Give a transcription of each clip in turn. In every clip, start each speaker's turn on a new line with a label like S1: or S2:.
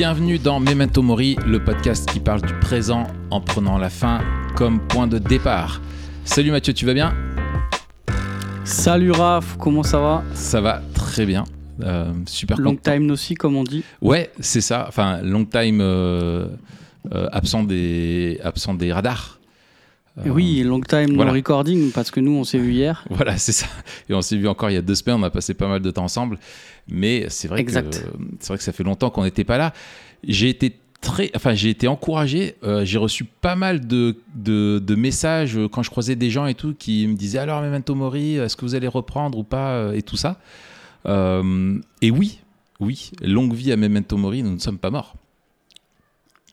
S1: Bienvenue dans Memento Mori, le podcast qui parle du présent en prenant la fin comme point de départ. Salut Mathieu, tu vas bien?
S2: Salut Raph, comment ça va?
S1: Ça va très bien. Euh, super
S2: Long
S1: content.
S2: time aussi, comme on dit.
S1: Ouais, c'est ça. Enfin, long time euh, euh, absent, des, absent des radars. Euh,
S2: oui, long time
S1: voilà.
S2: no recording, parce que nous, on s'est vu hier.
S1: Voilà, c'est ça. Et on s'est vu encore il y a deux semaines, on a passé pas mal de temps ensemble. Mais c'est vrai, que, c'est vrai que ça fait longtemps qu'on n'était pas là. J'ai été très, enfin, j'ai été encouragé. euh, j'ai reçu pas mal de, de, de messages euh, quand je croisais des gens et tout qui me disaient alors Memento Mori, est-ce que vous allez reprendre ou pas euh, et tout ça. Euh, et oui, oui, longue vie à Memento Mori, nous ne sommes pas morts.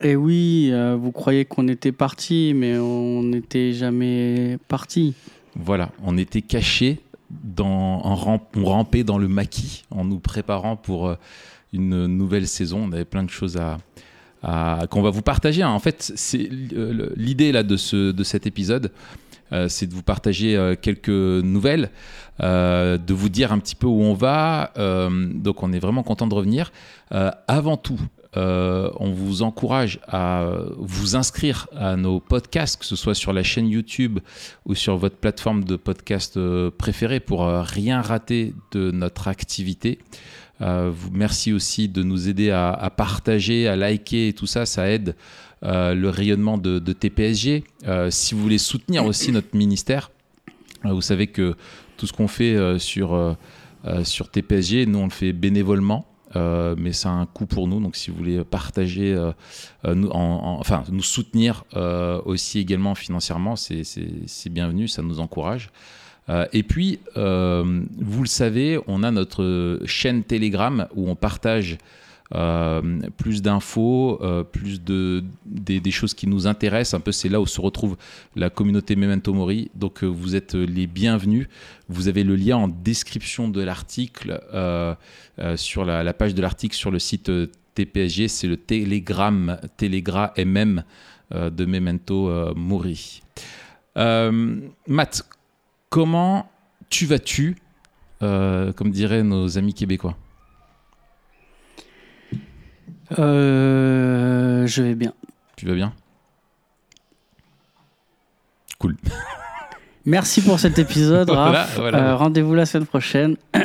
S2: Et oui, euh, vous croyez qu'on était parti, mais on n'était jamais parti.
S1: Voilà, on était cachés, on rampait dans le maquis en nous préparant pour euh, une nouvelle saison. On avait plein de choses à, qu'on va vous partager. hein. En fait, c'est euh, l'idée là de ce de cet épisode, c'est de vous partager quelques nouvelles, de vous dire un petit peu où on va. Donc, on est vraiment content de revenir. Avant tout. Euh, on vous encourage à vous inscrire à nos podcasts, que ce soit sur la chaîne YouTube ou sur votre plateforme de podcast euh, préférée pour euh, rien rater de notre activité. Merci aussi de nous aider à, partager, à liker et tout ça, ça aide le rayonnement de, de TPSG. Si vous voulez soutenir aussi notre ministère, vous savez que tout ce qu'on fait sur, sur TPSG, nous on le fait bénévolement. Euh, mais ça a un coût pour nous, donc si vous voulez partager, euh, euh, nous, en- en- enfin nous soutenir aussi également financièrement, c'est bienvenu, ça nous encourage. Et puis, vous le savez, on a notre chaîne Telegram où on partage plus d'infos, euh, plus de, des, choses qui nous intéressent. Un peu, c'est là où se retrouve la communauté Memento Mori. Donc, euh, vous êtes les bienvenus. Vous avez le lien en description de l'article euh, euh, sur la, page de l'article sur le site euh, TPSG. C'est le Telegram, Telegra MM euh, de Memento euh, Mori. Euh, Matt, comment tu vas-tu, euh, comme diraient nos amis québécois?
S2: Euh, je vais bien.
S1: Tu vas bien? Cool.
S2: Merci pour cet épisode,
S1: Voilà,
S2: Raph.
S1: voilà.
S2: Euh, Rendez-vous la semaine prochaine.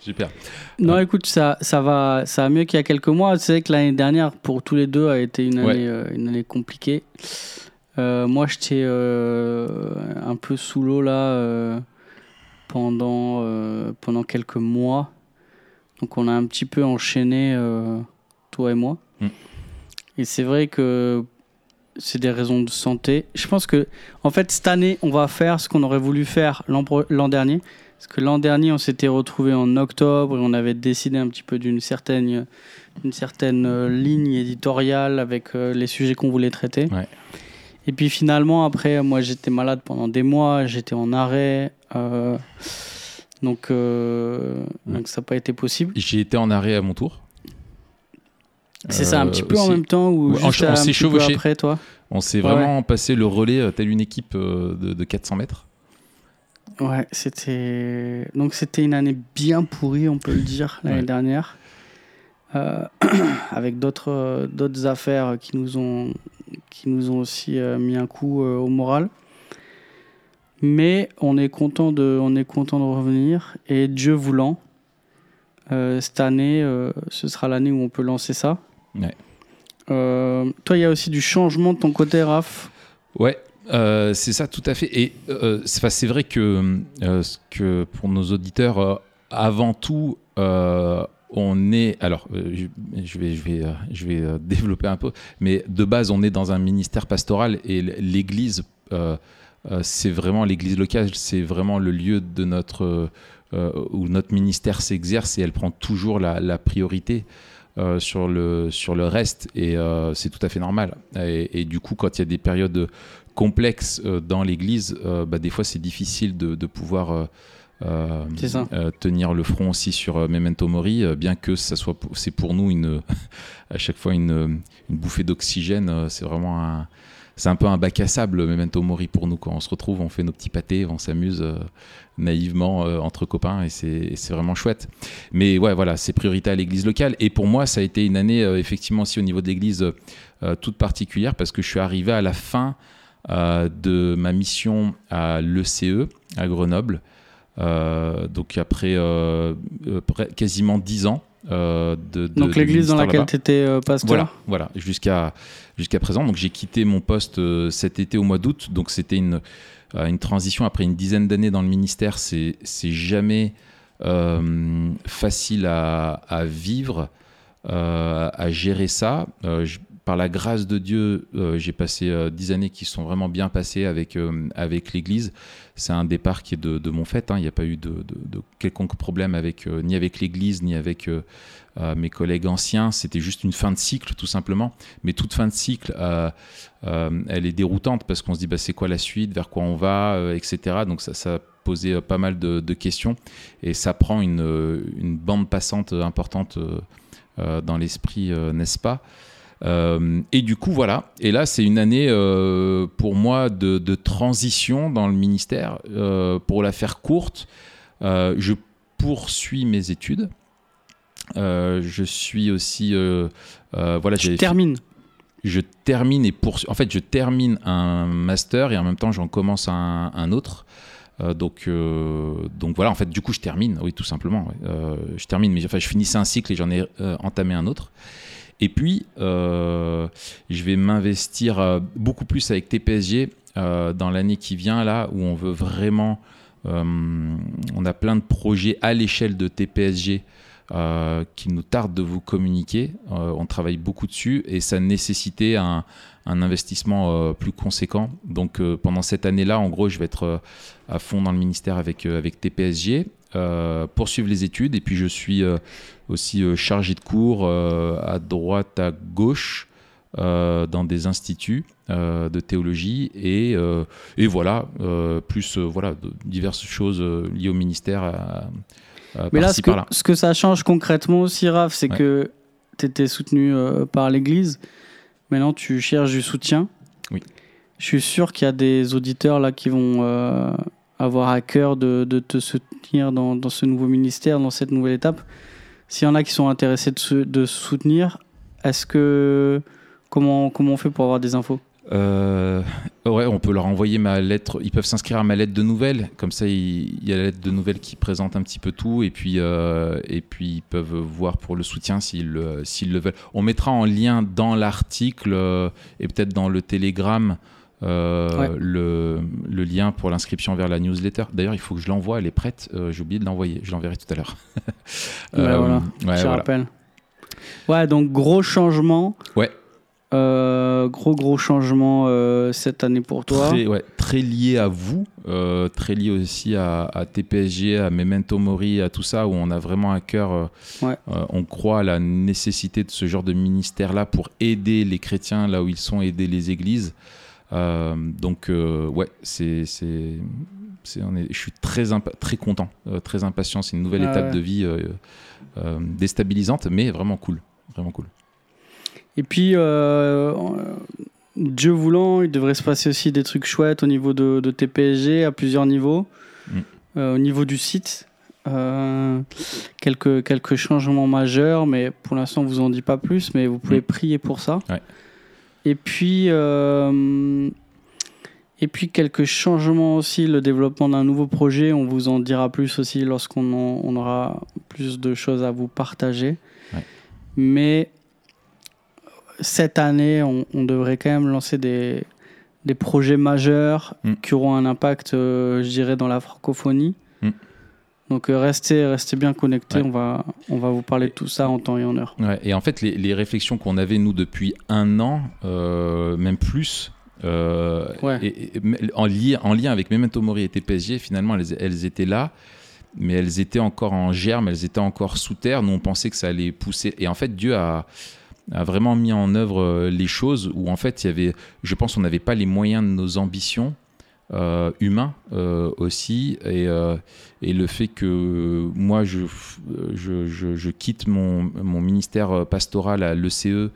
S1: Super.
S2: Non, écoute, ça, ça, va, ça va mieux qu'il y a quelques mois. C'est vrai que l'année dernière, pour tous les deux, a été une année, euh, une année compliquée. Euh, moi, j'étais un peu sous l'eau là pendant, pendant quelques mois. Donc, on a un petit peu enchaîné, euh, toi et moi.
S1: Mm.
S2: Et c'est vrai que c'est des raisons de santé. Je pense que, en fait, cette année, on va faire ce qu'on aurait voulu faire l'an dernier. Parce que l'an dernier, on s'était retrouvé en octobre et on avait décidé un petit peu d'une certaine, une certaine euh, ligne éditoriale avec euh, les sujets qu'on voulait traiter.
S1: Ouais.
S2: Et puis finalement, après, moi j'étais malade pendant des mois, j'étais en arrêt. euh, donc, euh,
S1: Ouais.
S2: donc ça n'a pas été possible.
S1: J'ai été en arrêt à mon tour.
S2: C'est ça, un
S1: Euh,
S2: petit peu en même temps ou
S1: Ouais,
S2: juste
S1: on s'est chevauché.
S2: après, toi?
S1: On s'est
S2: Ouais,
S1: vraiment passé le relais, euh, telle une équipe de, de 400 mètres.
S2: Ouais, c'était donc c'était une année bien pourrie, on peut le dire l'année dernière, Euh, avec d'autres d'autres affaires qui nous ont qui nous ont aussi mis un coup au moral. Mais on est content de on est content de revenir et Dieu voulant, euh, cette année, euh, ce sera l'année où on peut lancer ça.
S1: Ouais.
S2: Euh, toi, il y a aussi du changement de ton côté, Raph.
S1: Ouais, c'est ça, tout à fait. Et c'est vrai que, ce que pour nos auditeurs, avant tout, on est. Alors, je, je vais, je vais, je vais développer un peu, mais de base, on est dans un ministère pastoral et l'Église, c'est vraiment l'Église locale, c'est vraiment le lieu de notre euh, où notre ministère s'exerce et elle prend toujours la, la priorité. euh, sur, le, sur le reste et euh, c'est tout à fait normal. Et, et du coup, quand il y a des périodes complexes euh, dans l'Église, euh, bah, des fois c'est difficile de, de pouvoir euh, euh, euh, tenir le front aussi sur euh, Memento Mori, euh, bien que ça soit c'est pour nous une à chaque fois une, une bouffée d'oxygène. euh, c'est vraiment un c'est un peu un bac à sable, Memento Mori pour nous. Quand on se retrouve, on fait nos petits pâtés, on s'amuse naïvement entre copains et c'est vraiment chouette. Mais ouais, voilà, c'est priorité à l'église locale. Et pour moi, ça a été une année, effectivement, aussi au niveau de l'église toute particulière parce que je suis arrivé à la fin de ma mission à l'ECE, à Grenoble. donc après quasiment dix ans
S2: euh, de, Donc l'église dans laquelle tu étais euh, pasteur
S1: Voilà, voilà jusqu'à jusqu'à présent. Donc j'ai quitté mon poste euh, cet été au mois d'août. Donc c'était une, une transition après une dizaine d'années dans le ministère. C'est jamais facile à, à vivre, à gérer ça. Par la grâce de Dieu, j'ai passé dix années qui sont vraiment bien passées avec, avec l'Église. C'est un départ qui est de, mon fait. Hein. Il n'y a pas eu de, quelconque problème avec, euh, ni avec l'Église, ni avec euh, euh, mes collègues anciens. C'était juste une fin de cycle, tout simplement. Mais toute fin de cycle, elle est déroutante parce qu'on se dit bah, c'est quoi la suite, vers quoi on va, etc. Donc ça, ça posait pas mal de, questions et ça prend une, une bande passante importante dans l'esprit, n'est-ce pas? Euh, et du coup, voilà. Et là, c'est une année euh, pour moi de, transition dans le ministère. Euh, pour la faire courte, je poursuis mes études. je suis aussi. voilà,
S2: je termine.
S1: Je termine et pour. En fait, je termine un master et en même temps, j'en commence un, autre. donc, donc voilà, en fait, du coup, je termine, oui, tout simplement. je termine, mais enfin, je finissais un cycle et j'en ai entamé un autre. Et puis, euh, je vais m'investir euh, beaucoup plus avec TPSG euh, dans l'année qui vient, là, où on veut vraiment. on a plein de projets à l'échelle de TPSG qui nous tarde de vous communiquer. on travaille beaucoup dessus et ça nécessitait un, investissement plus conséquent. Donc pendant cette année-là, en gros, je vais être à fond dans le ministère avec, avec TPSG, poursuivre les études et puis je suis aussi euh, chargé de cours euh, à droite, à gauche, euh, dans des instituts de théologie et, et voilà, plus voilà, diverses choses liées au ministère.
S2: Mais là ce, que, ce que ça change concrètement aussi, Raph, c'est que tu étais soutenu par l'Église. Maintenant, tu cherches du soutien.
S1: Oui.
S2: Je suis sûr qu'il y a des auditeurs là qui vont avoir à cœur de, te soutenir dans, ce nouveau ministère, dans cette nouvelle étape. S'il y en a qui sont intéressés de, soutenir, est-ce que comment comment on fait pour avoir des infos?
S1: Euh, ouais, on peut leur envoyer ma lettre. Ils peuvent s'inscrire à ma lettre de nouvelles. Comme ça, il, y a la lettre de nouvelles qui présente un petit peu tout. Et puis, euh, et puis ils peuvent voir pour le soutien s'ils le veulent. On mettra en lien dans l'article euh, et peut-être dans le télégramme euh, le, le, lien pour l'inscription vers la newsletter. D'ailleurs, il faut que je l'envoie, elle est prête. Euh, j'ai oublié de l'envoyer, je l'enverrai tout à l'heure.
S2: euh, voilà, je rappelle. Ouais, donc gros changement.
S1: Ouais.
S2: Euh, gros gros changement cette année pour toi.
S1: Très, ouais, très lié à vous, très lié aussi à, à, TPSG, à Memento Mori, à tout ça, où on a vraiment à cœur, on croit à la nécessité de ce genre de ministère-là pour aider les chrétiens là où ils sont, aider les églises. Euh, donc, euh, ouais, c'est, c'est, je suis très, très content, euh, très impatient. C'est une nouvelle ah étape de vie déstabilisante, mais vraiment cool. Vraiment cool.
S2: Et puis, Dieu voulant, il devrait se passer aussi des trucs chouettes au niveau de, de TPSG à plusieurs niveaux. Mm. au niveau du site, quelques, quelques changements majeurs, mais pour l'instant, on vous en dit pas plus, mais vous pouvez mm. prier pour ça.
S1: Ouais.
S2: Et puis, euh, et puis quelques changements aussi, le développement d'un nouveau projet. On vous en dira plus aussi lorsqu'on on aura plus de choses à vous partager. Mais cette année, on, devrait quand même lancer des, des projets majeurs mm. qui auront un impact, euh, je dirais, dans la francophonie. Donc euh, restez, restez bien connectés, on, va, on va vous parler de tout ça en temps et en heure.
S1: et en fait, les, les réflexions qu'on avait, nous, depuis un an, euh, même plus, euh, et, en, lien, en lien avec Memento Mori et TPSG, finalement, elles, elles, étaient là, mais elles étaient encore en germe, elles étaient encore sous terre. Nous, on pensait que ça allait pousser. Et en fait, Dieu a, a vraiment mis en œuvre les choses où, en fait, il y avait, je pense, on n'avait pas les moyens de nos ambitions. Euh, humain euh, aussi et, euh, et, le fait que moi je, je, je, quitte mon, mon, ministère pastoral à l'ECE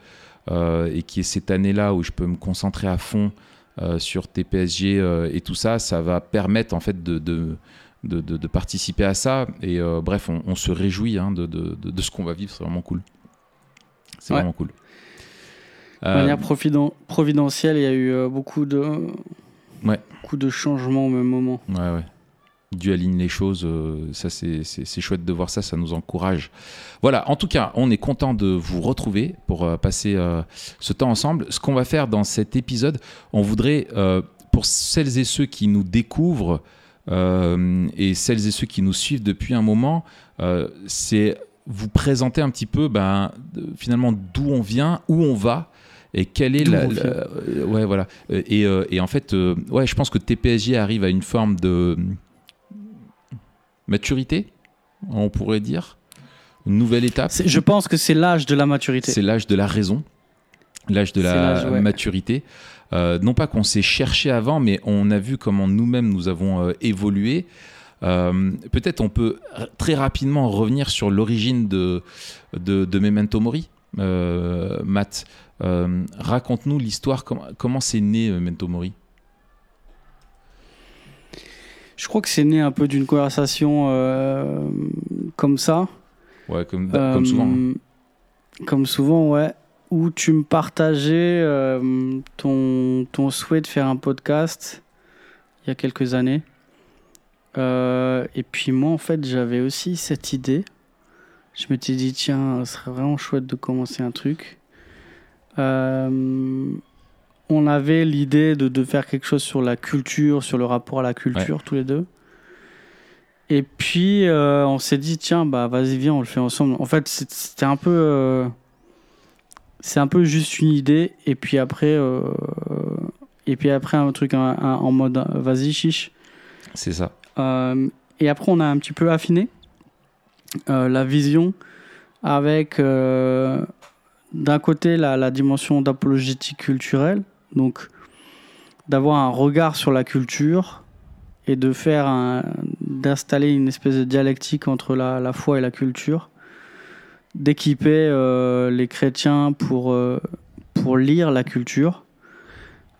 S1: euh, et qui est cette année-là où je peux me concentrer à fond sur TPSG et tout ça, ça va permettre en fait de, de, de, de participer à ça. Et bref, on, on, se réjouit hein, de, de, ce qu'on va vivre, c'est vraiment cool. C'est
S2: Ouais.
S1: vraiment cool.
S2: De manière providentielle, il y a eu beaucoup de,
S1: Ouais.
S2: beaucoup de changements au même moment.
S1: Ouais, ouais. Dieu aligne les choses, euh, ça c'est chouette de voir ça, ça nous encourage. Voilà, en tout cas, on est content de vous retrouver pour euh, passer euh, ce temps ensemble. Ce qu'on va faire dans cet épisode, on voudrait, euh, pour celles et ceux qui nous découvrent et celles et ceux qui nous suivent depuis un moment, c'est vous présenter un petit peu ben, finalement d'où on vient, où on va. Et quelle est la, euh, ouais voilà Euh, et, euh, et en fait ouais je pense que TPSJ arrive à une forme de maturité, on pourrait dire. Une nouvelle étape.
S2: Je pense que c'est l'âge de la maturité.
S1: C'est l'âge de la raison, l'âge de la
S2: ouais.
S1: maturité. Euh, non pas qu'on s'est cherché avant, mais on a vu comment nous-mêmes nous avons euh, évolué. Euh, Peut-être on peut très rapidement revenir sur l'origine de, de, de Memento Mori. Euh, Matt, euh, raconte-nous l'histoire, com- comment c'est né euh, Memento Mori?
S2: Je crois que c'est né un peu d'une conversation euh, comme ça.
S1: Ouais, comme, comme souvent. hein.
S2: Comme souvent, ouais. Où tu me partageais ton, ton souhait de faire un podcast il y a quelques années. Euh, et puis moi, en fait, j'avais aussi cette idée. Je m'étais dit, tiens, ce serait vraiment chouette de commencer un truc. Euh, on avait l'idée de, de faire quelque chose sur la culture, sur le rapport à la culture, tous les deux. Et puis, euh, on s'est dit, tiens, bah, vas-y, viens, on le fait ensemble. En fait, c'était un peu. euh, c'est un peu juste une idée. Et puis après. euh, et puis après, un truc un- un- en mode, vas-y, chiche.
S1: C'est ça.
S2: Et après, on a un petit peu affiné la vision avec d'un côté la, la dimension d'apologétique culturelle, donc d'avoir un regard sur la culture et de faire un- d'installer une espèce de dialectique entre la, la foi et la culture, d'équiper euh, les chrétiens pour, euh, pour lire la culture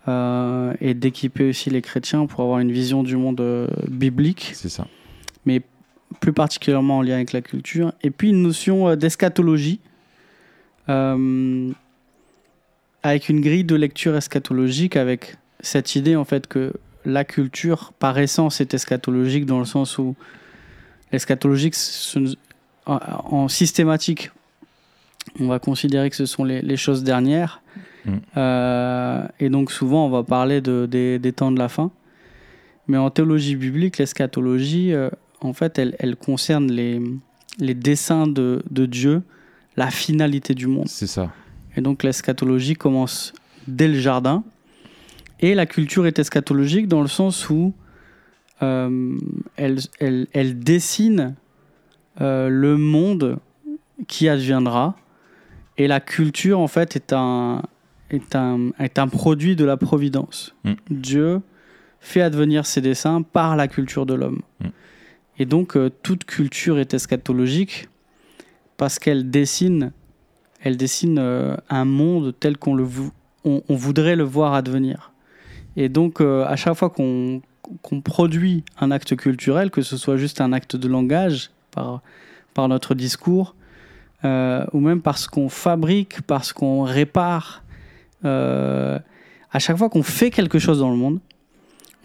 S2: euh, et d'équiper aussi les chrétiens pour avoir une vision du monde biblique,
S1: C'est ça.
S2: plus particulièrement en lien avec la culture. Et puis une notion d'eschatologie, avec une grille de lecture eschatologique, avec cette idée en fait que la culture, par essence, est eschatologique dans le sens où l'eschatologique, en, en systématique, on va considérer que ce sont les, les choses dernières.
S1: Mm.
S2: Euh, et donc souvent, on va parler de, des, des temps de la fin. Mais en théologie biblique, l'eschatologie, euh, en fait, elle, elle concerne les, les desseins de, de Dieu, la finalité du monde.
S1: C'est ça.
S2: Et donc l'eschatologie commence dès le jardin. Et la culture est eschatologique dans le sens où euh, elle, elle, elle dessine euh, le monde qui adviendra. Et la culture, en fait, est un, est un, est un produit de la providence.
S1: Mm.
S2: Dieu fait advenir ses desseins par la culture de l'homme.
S1: Mm.
S2: Et donc, euh, toute culture est eschatologique parce qu'elle dessine, elle dessine euh, un monde tel qu'on le voudrait le voir advenir. Et donc, euh, à chaque fois qu'on produit un acte culturel, que ce soit juste un acte de langage par, notre discours, euh, ou même parce qu'on fabrique, parce qu'on répare, à chaque fois qu'on fait quelque chose dans le monde,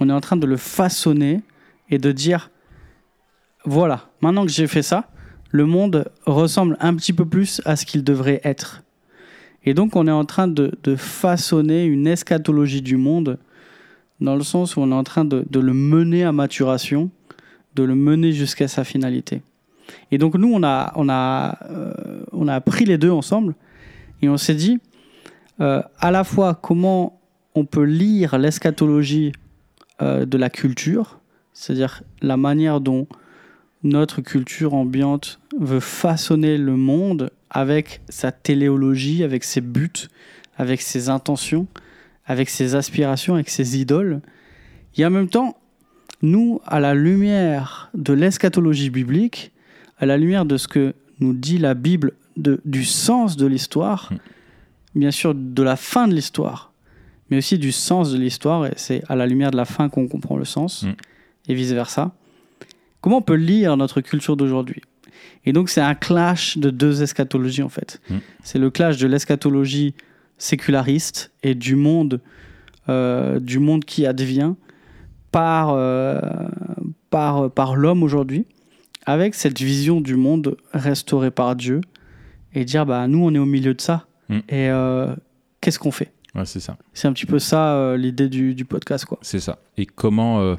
S2: on est en train de le façonner et de dire, voilà, maintenant que j'ai fait ça, le monde ressemble un petit peu plus à ce qu'il devrait être. Et donc on est en train de, façonner une eschatologie du monde dans le sens où on est en train de, le mener à maturation, de le mener jusqu'à sa finalité. Et donc nous, on a, euh, pris les deux ensemble et on s'est dit euh, à la fois comment on peut lire l'eschatologie euh, de la culture, c'est-à-dire la manière dont notre culture ambiante veut façonner le monde avec sa téléologie, avec ses buts, avec ses intentions, avec ses aspirations, avec ses idoles. Et en même temps, nous, à la lumière de l'eschatologie biblique, à la lumière de ce que nous dit la Bible, de, du sens de l'histoire,
S1: Mm.
S2: bien sûr, de la fin de l'histoire, mais aussi du sens de l'histoire. Et c'est à la lumière de la fin qu'on comprend le sens,
S1: Mm.
S2: et vice-versa. Comment on peut lire notre culture d'aujourd'hui? Et donc, c'est un clash de deux eschatologies, en fait.
S1: Mm.
S2: C'est le clash de l'eschatologie séculariste et du monde, euh, du monde qui advient par, euh, par, par l'homme aujourd'hui, avec cette vision du monde restauré par Dieu, et dire, bah, nous, on est au milieu de ça.
S1: Mm.
S2: Et euh, qu'est-ce qu'on fait?
S1: Ouais, c'est ça.
S2: C'est un petit peu ça l'idée du, du podcast, quoi.
S1: C'est ça. Et comment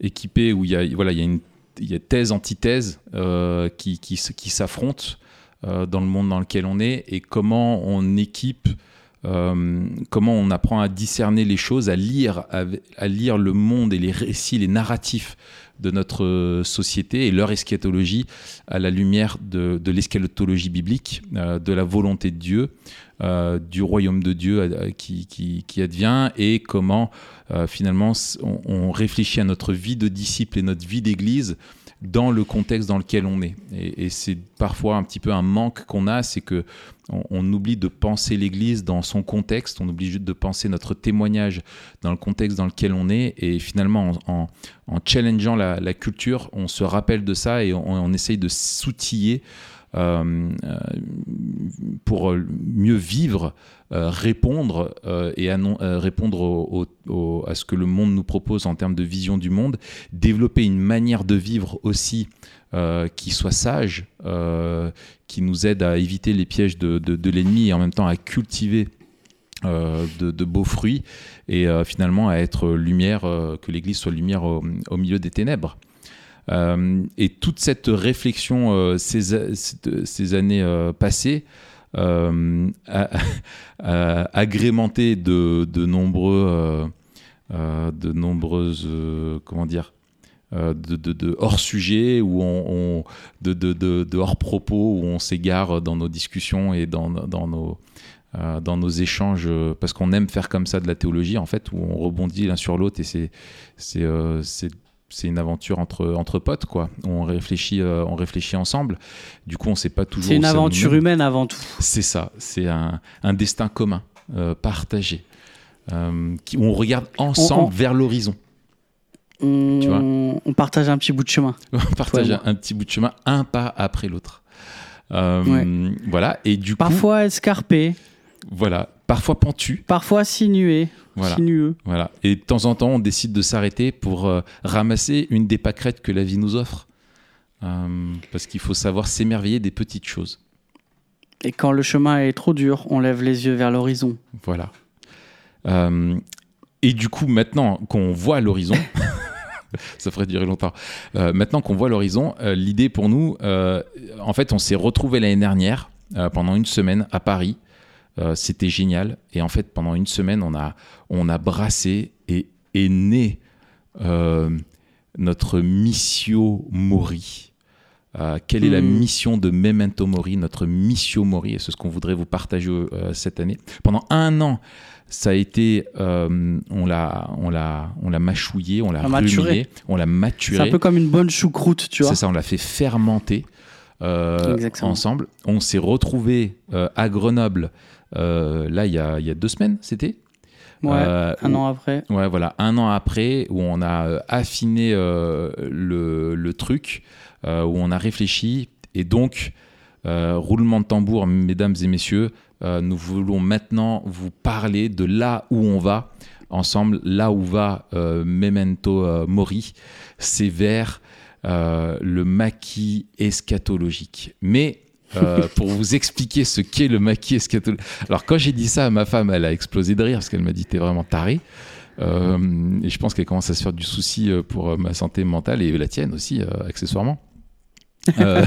S1: équiper où il y a voilà il y a une il y a thèse antithèse euh, qui qui, s'affrontent euh, dans le monde dans lequel on est et comment on équipe euh, comment on apprend à discerner les choses, à lire, à lire le monde et les récits, les narratifs de notre euh, société et leur eschatologie à la lumière de, l'eschatologie biblique, euh, de la volonté de Dieu, euh, du royaume de Dieu qui, advient et comment finalement on, on réfléchit à notre vie de disciple et notre vie d'église dans le contexte dans lequel on est. Et, c'est parfois un petit peu un manque qu'on a, c'est que on, oublie de penser l'Église dans son contexte, on oublie juste de penser notre témoignage dans le contexte dans lequel on est, et finalement en, en- en challengeant la, culture, on se rappelle de ça et on, on essaye de s'outiller pour mieux vivre, euh, répondre euh, et annon- euh, répondre à ce que le monde nous propose en termes de vision du monde, développer une manière de vivre aussi euh, qui soit sage, euh, qui nous aide à éviter les pièges de, l'ennemi et en même temps à cultiver euh, de, beaux fruits et euh, finalement à être lumière, euh, que l'Église soit lumière au milieu des ténèbres. Euh, et toute cette réflexion euh, ces, années euh, passées, euh, de, nombreux, de nombreuses, comment dire, de, de hors-sujet, où on, on- de, de hors-propos, où on s'égare dans nos discussions et dans, nos, dans nos échanges, parce qu'on aime faire comme ça de la théologie, en fait, où on rebondit l'un sur l'autre et c'est, c'est, une aventure entre, entre potes, quoi. On réfléchit, euh, on réfléchit ensemble. Du coup, on sait pas toujours.
S2: C'est une aventure humaine avant tout.
S1: C'est ça, c'est un, un destin commun, euh, partagé, euh, qui, on regarde ensemble
S2: On- on-
S1: vers l'horizon.
S2: On,
S1: Tu vois
S2: on partage un petit bout de chemin.
S1: On partage un petit bout de chemin, un pas après l'autre. Euh,
S2: Ouais.
S1: Voilà, et du coup,
S2: Parfois escarpé,
S1: voilà, parfois pentu,
S2: parfois sinué,
S1: voilà,
S2: sinueux.
S1: voilà. Et de temps en temps, on décide de s'arrêter pour euh, ramasser une des pâquerettes que la vie nous offre. Euh, parce qu'il faut savoir s'émerveiller des petites choses.
S2: Et quand le chemin est trop dur, on lève les yeux vers l'horizon.
S1: Voilà. Euh, et du coup, maintenant qu'on voit l'horizon, ça ferait durer longtemps. Euh, maintenant qu'on voit l'horizon, euh, l'idée pour nous, en fait, on s'est retrouvé l'année dernière pendant une semaine à Paris. Euh, C'était génial. Et en fait, pendant une semaine, on a, on a brassé et est né euh, notre Missio Mori. Euh, quelle est la
S2: Hmm.
S1: mission de Memento Mori, notre Missio Mori, et c'est ce qu'on voudrait vous partager cette année. Pendant un an, ça a été, euh, on l'a, on l'a, on l'a mâchouillé, on l'a
S2: maturé.
S1: ruminé, on l'a
S2: C'est un peu comme une bonne choucroute, tu vois.
S1: C'est ça, on l'a fait fermenter euh, ensemble. On s'est retrouvé à Grenoble. Euh, là, il y a, il y a deux semaines, c'était.
S2: Ouais,
S1: Euh,
S2: un
S1: où-
S2: an après.
S1: Ouais, voilà, un an après, où on a euh, affiné euh, le, le truc, euh, où on a réfléchi. Et donc, roulement de tambour, mesdames et messieurs, nous voulons maintenant vous parler de là où on va ensemble, là où va Memento Mori, c'est vers le maquis eschatologique. Mais euh, pour vous expliquer ce qu'est le maquis eschatologique. Alors, quand j'ai dit ça à ma femme, elle a explosé de rire parce qu'elle m'a dit T'es vraiment taré. Euh, et je pense qu'elle commence à se faire du souci euh, pour ma santé mentale et la tienne aussi, euh, accessoirement. Euh,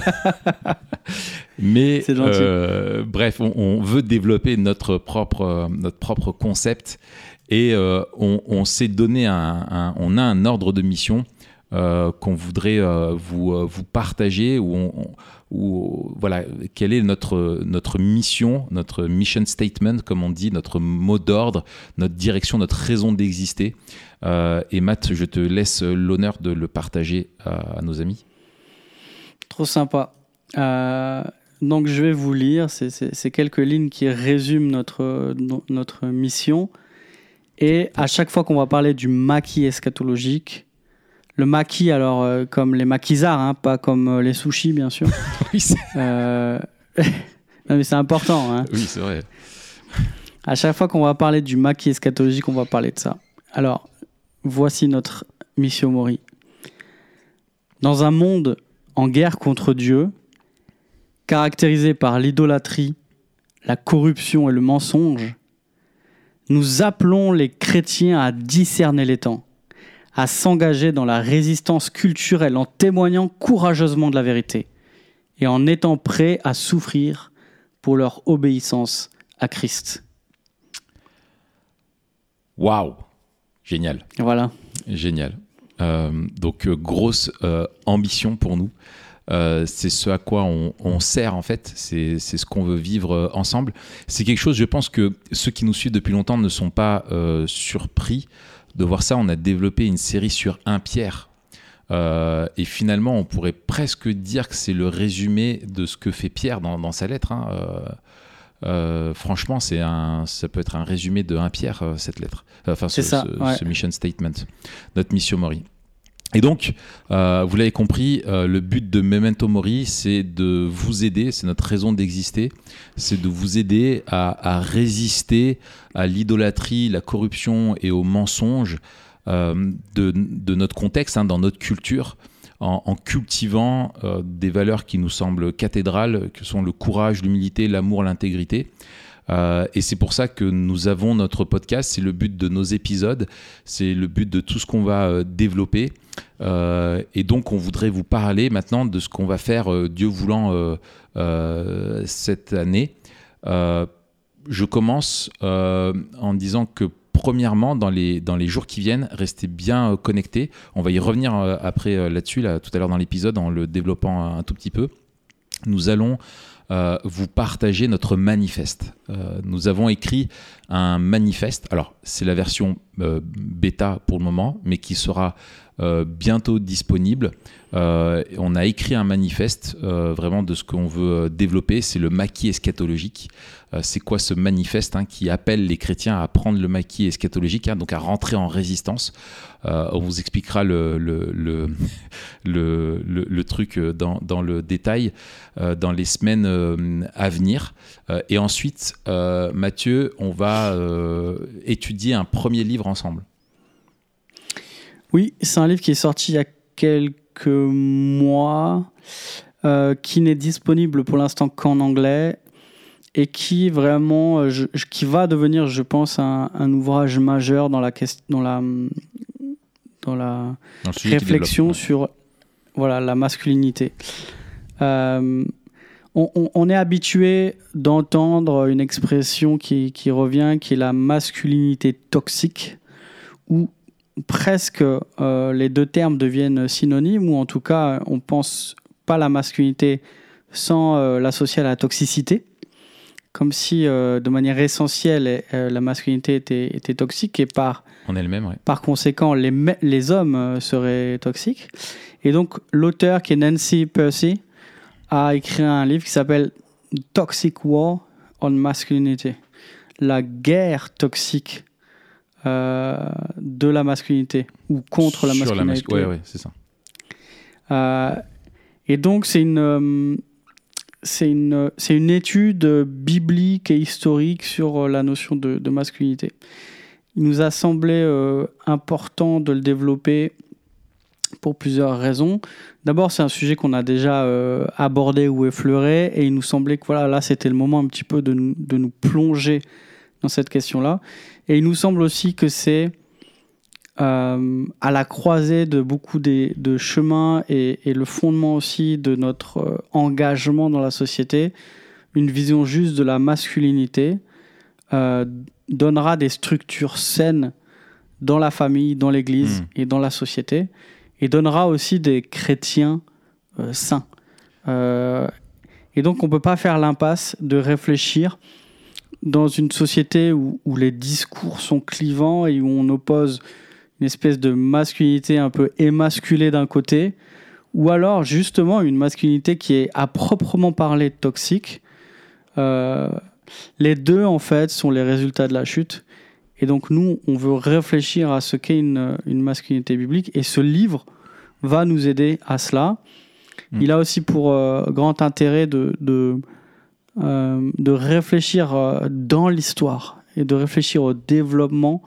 S1: mais euh, bref, on, on veut développer notre propre, notre propre concept et euh, on, on s'est donné un, un- on a un ordre de mission qu'on voudrait vous, vous partager où on- où, voilà, quelle est notre, notre mission, notre mission statement, comme on dit, notre mot d'ordre, notre direction, notre raison d'exister. Euh, et Matt, je te laisse l'honneur de le partager à, à nos amis.
S2: Trop sympa. Euh, donc je vais vous lire ces quelques lignes qui résument notre, notre mission. Et à chaque fois qu'on va parler du maquis eschatologique, le maquis, alors euh, comme les maquisards, hein, pas comme euh, les sushis, bien sûr.
S1: Oui, c'est
S2: Euh, non, mais c'est important. Hein.
S1: oui, c'est vrai.
S2: À chaque fois qu'on va parler du maquis eschatologique, on va parler de ça. Alors, voici notre mission Mori. Dans un monde en guerre contre Dieu, caractérisé par l'idolâtrie, la corruption et le mensonge, nous appelons les chrétiens à discerner les temps, à s'engager dans la résistance culturelle en témoignant courageusement de la vérité et en étant prêts à souffrir pour leur obéissance à Christ.
S1: Waouh Génial.
S2: Voilà.
S1: Génial. Euh, donc, euh, grosse euh, ambition pour nous. Euh, c'est ce à quoi on, on sert en fait, c'est c'est ce qu'on veut vivre ensemble. C'est quelque chose, je pense que ceux qui nous suivent depuis longtemps ne sont pas surpris de voir ça. On a développé une série sur un Pierre. Euh, et finalement, on pourrait presque dire que c'est le résumé de ce que fait Pierre dans, dans sa lettre. hein. Euh, euh, franchement, c'est un, ça peut être un résumé de un Pierre, cette lettre. Enfin, ce,
S2: ça,
S1: ce-
S2: ouais.
S1: ce mission statement, notre mission Mori. Et donc, euh, vous l'avez compris, euh, le but de Memento Mori, c'est de vous aider, c'est notre raison d'exister, c'est de vous aider à, à résister à l'idolâtrie, la corruption et aux mensonges euh, de, de notre contexte, hein, dans notre culture, en, en cultivant euh, des valeurs qui nous semblent cathédrales, que sont le courage, l'humilité, l'amour, l'intégrité. Euh, et c'est pour ça que nous avons notre podcast, c'est le but de nos épisodes, c'est le but de tout ce qu'on va euh, développer. Euh, et donc on voudrait vous parler maintenant de ce qu'on va faire, euh, Dieu voulant, euh, cette année. Je commence en disant que premièrement, dans les, dans les jours qui viennent, restez bien connectés. On va y revenir après là-dessus, là, tout à l'heure dans l'épisode, en le développant un, tout petit peu. Nous allons vous partager notre manifeste. Nous avons écrit un manifeste. Alors, c'est la version euh, bêta pour le moment, mais qui sera euh, bientôt disponible. Euh, on a écrit un manifeste vraiment de ce qu'on veut développer. C'est le maquis eschatologique. C'est quoi ce manifeste hein, qui appelle les chrétiens à prendre le maquis eschatologique, hein, donc à rentrer en résistance On vous expliquera le, truc dans, le détail dans les semaines à venir. Et ensuite, Mathieu, on va euh, étudier un premier livre ensemble.
S2: Oui, c'est un livre qui est sorti il y a quelques mois, euh, qui n'est disponible pour l'instant qu'en anglais et qui vraiment, euh, je- qui va devenir, je pense, un, un ouvrage majeur dans la question, dans la, dans la réflexion sur voilà la masculinité. Euh, on, on- on est habitué d'entendre une expression qui, qui revient, qui est la masculinité toxique, où presque euh, les deux termes deviennent synonymes, ou en tout cas on pense pas la masculinité sans euh, l'associer à la toxicité, comme si euh, de manière essentielle la masculinité était, était toxique et par
S1: ouais.
S2: par conséquent, les, les hommes seraient toxiques. Et donc, l'auteur qui est Nancy Percy a écrit un livre qui s'appelle Toxic War on Masculinity. La guerre toxique euh, de la masculinité ou contre la masculinité.
S1: mascu- ouais, ouais, c'est ça.
S2: Euh, et donc, c'est une, euh, c'est une, une étude biblique et historique sur la notion de, de masculinité. Il nous a semblé important de le développer pour plusieurs raisons. D'abord, c'est un sujet qu'on a déjà euh, abordé ou effleuré, et il nous semblait que voilà, là, c'était le moment un petit peu de nous, de nous plonger dans cette question-là. Et il nous semble aussi que c'est euh, à la croisée de beaucoup des, de chemins et, et le fondement aussi de notre euh, engagement dans la société, une vision juste de la masculinité euh, donnera des structures saines dans la famille, dans l'Église
S1: Mm.
S2: et dans la société, et donnera aussi des chrétiens euh, sains. Euh, et donc on ne peut pas faire l'impasse de réfléchir dans une société où, où les discours sont clivants et où on oppose une espèce de masculinité un peu émasculée d'un côté, ou alors justement une masculinité qui est à proprement parler toxique. Euh, les deux, en fait, sont les résultats de la chute. Et donc, nous, on veut réfléchir à ce qu'est une, une, masculinité biblique. Et ce livre va nous aider à cela. Mm. Il a aussi pour euh, grand intérêt de, de, euh, de réfléchir euh, dans l'histoire et de réfléchir au développement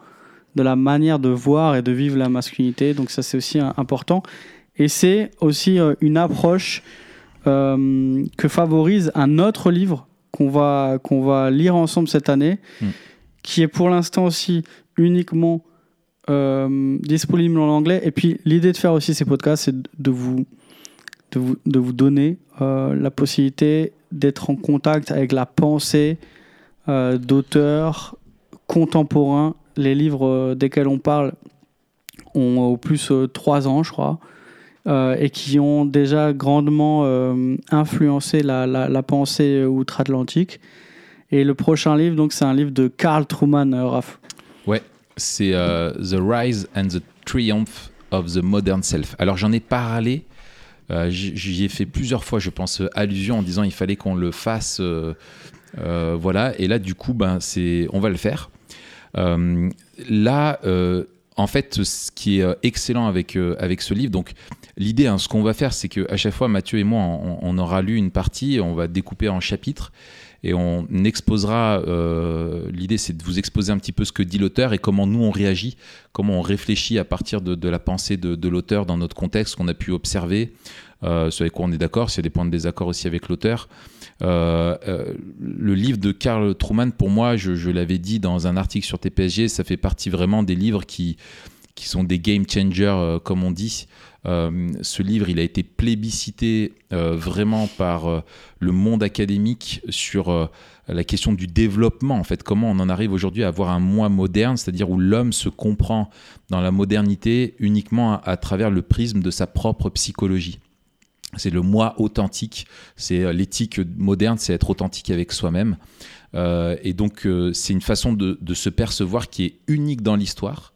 S2: de la manière de voir et de vivre la masculinité. Donc, ça, c'est aussi important. Et c'est aussi une approche que favorise un autre livre qu'on va, qu'on va lire ensemble cette année, mm. Qui est pour l'instant aussi uniquement euh, disponible en anglais. Et puis l'idée de faire aussi ces podcasts, c'est de vous, de vous, de vous donner euh, la possibilité d'être en contact avec la pensée euh, d'auteurs contemporains. Les livres desquels on parle ont au plus trois ans, je crois. Et qui ont déjà grandement influencé la, pensée outre-Atlantique. Et le prochain livre, donc, c'est un livre de Carl Truman, euh, Raph.
S1: Ouais, c'est The Rise and the Triumph of the Modern Self. Alors, j'en ai parlé. J'y ai fait plusieurs fois, je pense, allusion en disant il fallait qu'on le fasse. voilà, et là, du coup, ben, on va le faire. là, en fait, ce qui est excellent avec, avec ce livre, donc L'idée, hein, ce qu'on va faire, c'est qu'à chaque fois, Mathieu et moi, on, aura lu une partie, on va découper en chapitres et on exposera. Euh, l'idée, c'est de vous exposer un petit peu ce que dit l'auteur et comment nous on réagit, comment on réfléchit à partir de, la pensée de, l'auteur dans notre contexte qu'on a pu observer, euh, sur quoi on est d'accord, s'il y a des points de désaccord aussi avec l'auteur. Euh, euh, le livre de Karl Truman, pour moi, je, je l'avais dit dans un article sur TPSG, ça fait partie vraiment des livres qui, qui sont des game changers, comme on dit. Euh, ce livre, il a été plébiscité euh, vraiment par euh, le monde académique sur la question du développement, en fait, comment on en arrive aujourd'hui à avoir un moi moderne, c'est-à-dire où l'homme se comprend dans la modernité uniquement à, travers le prisme de sa propre psychologie. C'est le moi authentique, c'est l'éthique moderne, c'est être authentique avec soi-même. et donc, c'est une façon de, se percevoir qui est unique dans l'histoire.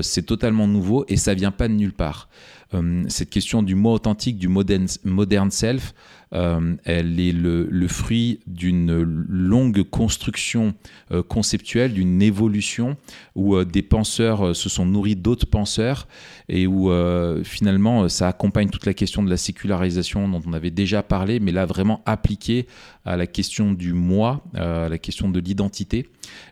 S1: c'est totalement nouveau et ça vient pas de nulle part. Euh, cette question du mot authentique, du modern, self, euh, elle est le, fruit d'une longue construction euh, conceptuelle, d'une évolution où des penseurs se sont nourris d'autres penseurs et où finalement ça accompagne toute la question de la sécularisation dont on avait déjà parlé, mais là vraiment appliqué à la question du moi, à la question de l'identité,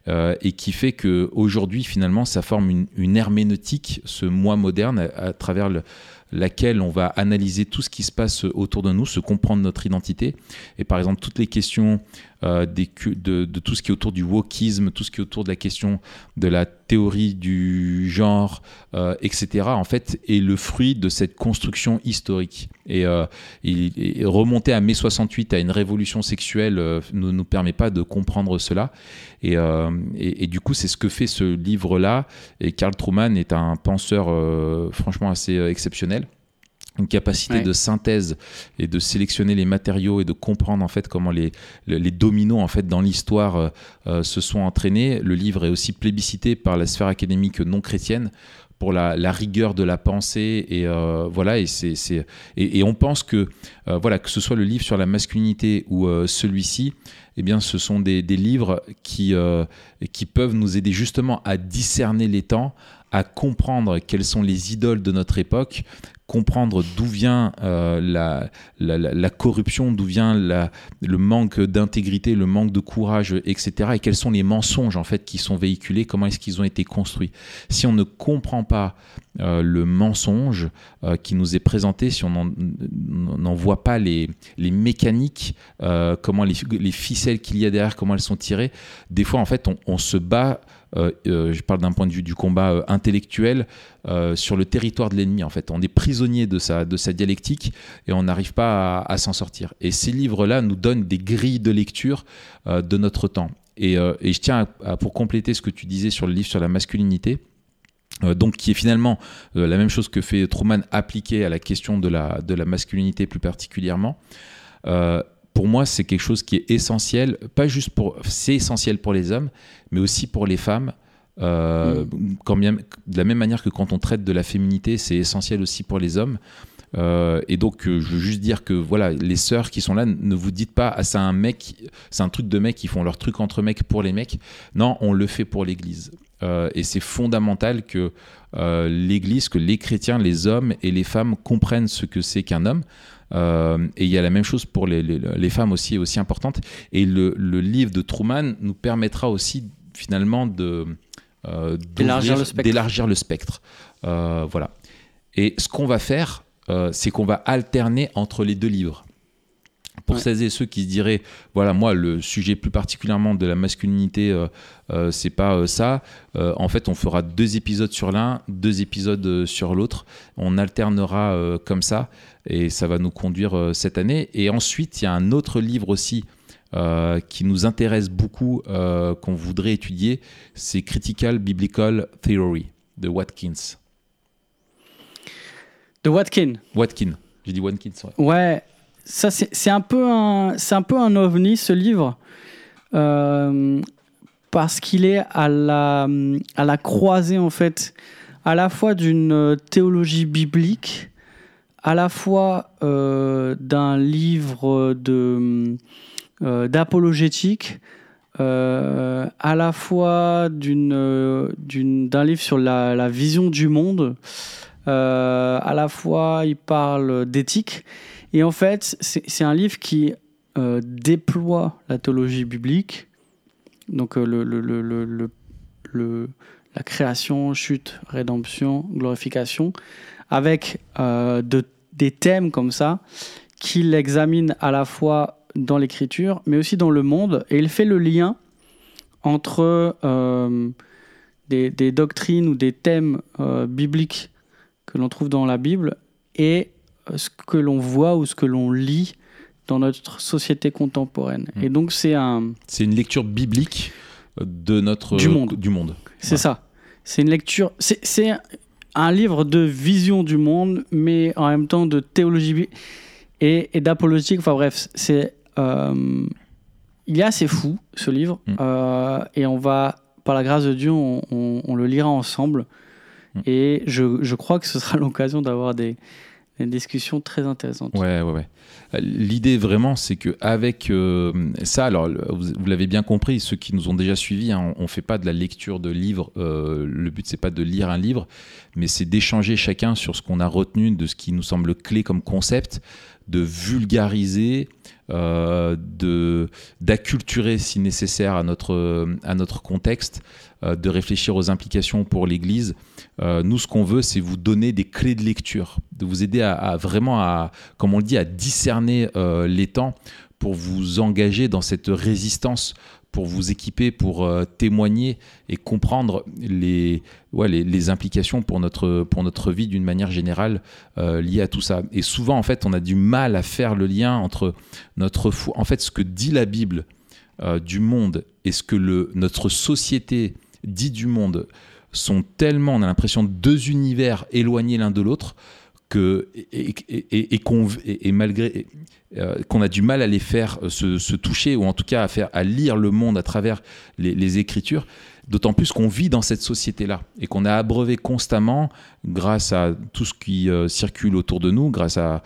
S1: et qui fait que aujourd'hui finalement ça forme une herméneutique, ce moi moderne, à travers le laquelle on va analyser tout ce qui se passe autour de nous, se comprendre notre identité. Et par exemple, toutes les questions euh, de, tout ce qui est autour du wokisme, tout ce qui est autour de la question de la théorie du genre, euh, etc., en fait, est le fruit de cette construction historique. Et, euh, remonter à mai 68 à une révolution sexuelle ne nous permet pas de comprendre cela. Et, et du coup, c'est ce que fait ce livre-là. Et Karl Truman est un penseur franchement assez exceptionnel une capacité de synthèse et de sélectionner les matériaux et de comprendre en fait comment les, les dominos en fait dans l'histoire euh, euh, se sont entraînés. Le livre est aussi plébiscité par la sphère académique non chrétienne pour la, rigueur de la pensée et euh, voilà et c'est et, et, on pense que voilà que ce soit le livre sur la masculinité ou celui-ci eh bien ce sont des, des livres qui qui peuvent nous aider justement à discerner les temps à comprendre quelles sont les idoles de notre époque, comprendre d'où vient euh, la, la, corruption, d'où vient le manque d'intégrité, le manque de courage, etc. Et quels sont les mensonges en fait qui sont véhiculés, comment est-ce qu'ils ont été construits? Si on ne comprend pas euh, le mensonge euh, qui nous est présenté, si on n'en voit pas les, les mécaniques, comment les, les ficelles qu'il y a derrière, comment elles sont tirées, des fois en fait on, se bat je parle d'un point de vue du combat euh, intellectuel, sur le territoire de l'ennemi. En fait, on est prisonnier de sa, de sa dialectique et on n'arrive pas à, s'en sortir. Et ces livres-là nous donnent des grilles de lecture de notre temps. Et, je tiens à, pour compléter ce que tu disais sur le livre sur la masculinité. donc qui est finalement la même chose que fait Truman appliqué à la question de la, de la masculinité plus particulièrement pour moi, c'est quelque chose qui est essentiel, pas juste pour, c'est essentiel pour les hommes, mais aussi pour les femmes. Euh, quand bien, de la même manière que quand on traite de la féminité, c'est essentiel aussi pour les hommes. Euh, et donc, euh, je veux juste dire que voilà, les sœurs qui sont là, ne vous dites pas, ah, c'est un mec, c'est un truc de mecs qui font leur truc entre mecs pour les mecs. Non, on le fait pour l'Église. Et c'est fondamental que l'Église, que les chrétiens, les hommes et les femmes comprennent ce que c'est qu'un homme. Et il y a la même chose pour les, les, femmes aussi, aussi importante. Et le, le, livre de Truman nous permettra aussi finalement de d'élargir le spectre. Le spectre. voilà. Et ce qu'on va faire, euh, c'est qu'on va alterner entre les deux livres. Pour celles et ceux qui se diraient, voilà, moi, le sujet plus particulièrement de la masculinité, euh, euh, c'est pas ça. en fait, on fera deux épisodes sur l'un, deux épisodes sur l'autre. On alternera comme ça, et ça va nous conduire cette année. Et ensuite, il y a un autre livre aussi qui nous intéresse beaucoup, qu'on voudrait étudier, c'est Critical Biblical Theory de Watkins.
S2: De Watkin.
S1: Watkin. J'ai dit Watkins.
S2: Ouais. ouais ça c'est un peu un un peu un ovni ce livre euh, parce qu'il est à la à la croisée en fait à la fois d'une théologie biblique à la fois euh, d'un livre euh, d'apologétique à la fois d'un livre sur la, la, vision du monde à la fois, il parle d'éthique. Et en fait, c'est un livre qui euh, déploie la théologie biblique, donc euh, la création, chute, rédemption, glorification, avec de, des thèmes comme ça qu'il examine à la fois dans l'écriture, mais aussi dans le monde, et il fait le lien entre des, doctrines ou des thèmes bibliques que l'on trouve dans la Bible et euh, ce que l'on voit ou ce que l'on lit dans notre société contemporaine. Hmm. Et donc c'est un...
S1: C'est une lecture biblique de notre...
S2: Du monde.
S1: Du monde.
S2: C'est ça. C'est une lecture... C'est un livre de vision du monde, mais en même temps de théologie et, et. Enfin bref, c'est... Euh, il est assez fou, ce livre. Hmm. Euh, et on va, par la grâce de Dieu, on, on le lira ensemble. Mm. Et je, je, crois que ce sera l'occasion d'avoir des, des, discussions très intéressantes.
S1: Ouais, ouais, ouais. L'idée vraiment, c'est que avec euh, ça, alors vous, l'avez bien compris, ceux qui nous ont déjà suivis, hein, on ne fait pas de la lecture de livres. Euh, le but c'est pas de lire un livre, mais c'est d'échanger chacun sur ce qu'on a retenu, de ce qui nous semble clé comme concept, de vulgariser, de d'acculturer si nécessaire à notre à notre contexte, euh, de réfléchir aux implications pour l'Église. Euh, nous, ce qu'on veut, c'est vous donner des clés de lecture, de vous aider à, vraiment, à, comme on le dit, à discerner euh, les temps pour vous engager dans cette résistance pour vous équiper, pour témoigner et comprendre les, implications pour notre, vie d'une manière générale liées à tout ça. Et souvent, en fait, on a du mal à faire le lien entre notre en fait, ce que dit la Bible du monde et ce que le, notre société dit du monde sont tellement, on a l'impression, deux univers éloignés l'un de l'autre et, et, malgré euh, qu'on a du mal à les faire euh, se, toucher ou en tout cas à faire à lire le monde à travers les Écritures D'autant plus qu'on vit dans cette société-là et qu'on a abreuvé constamment, grâce à tout ce qui euh, circule autour de nous, grâce à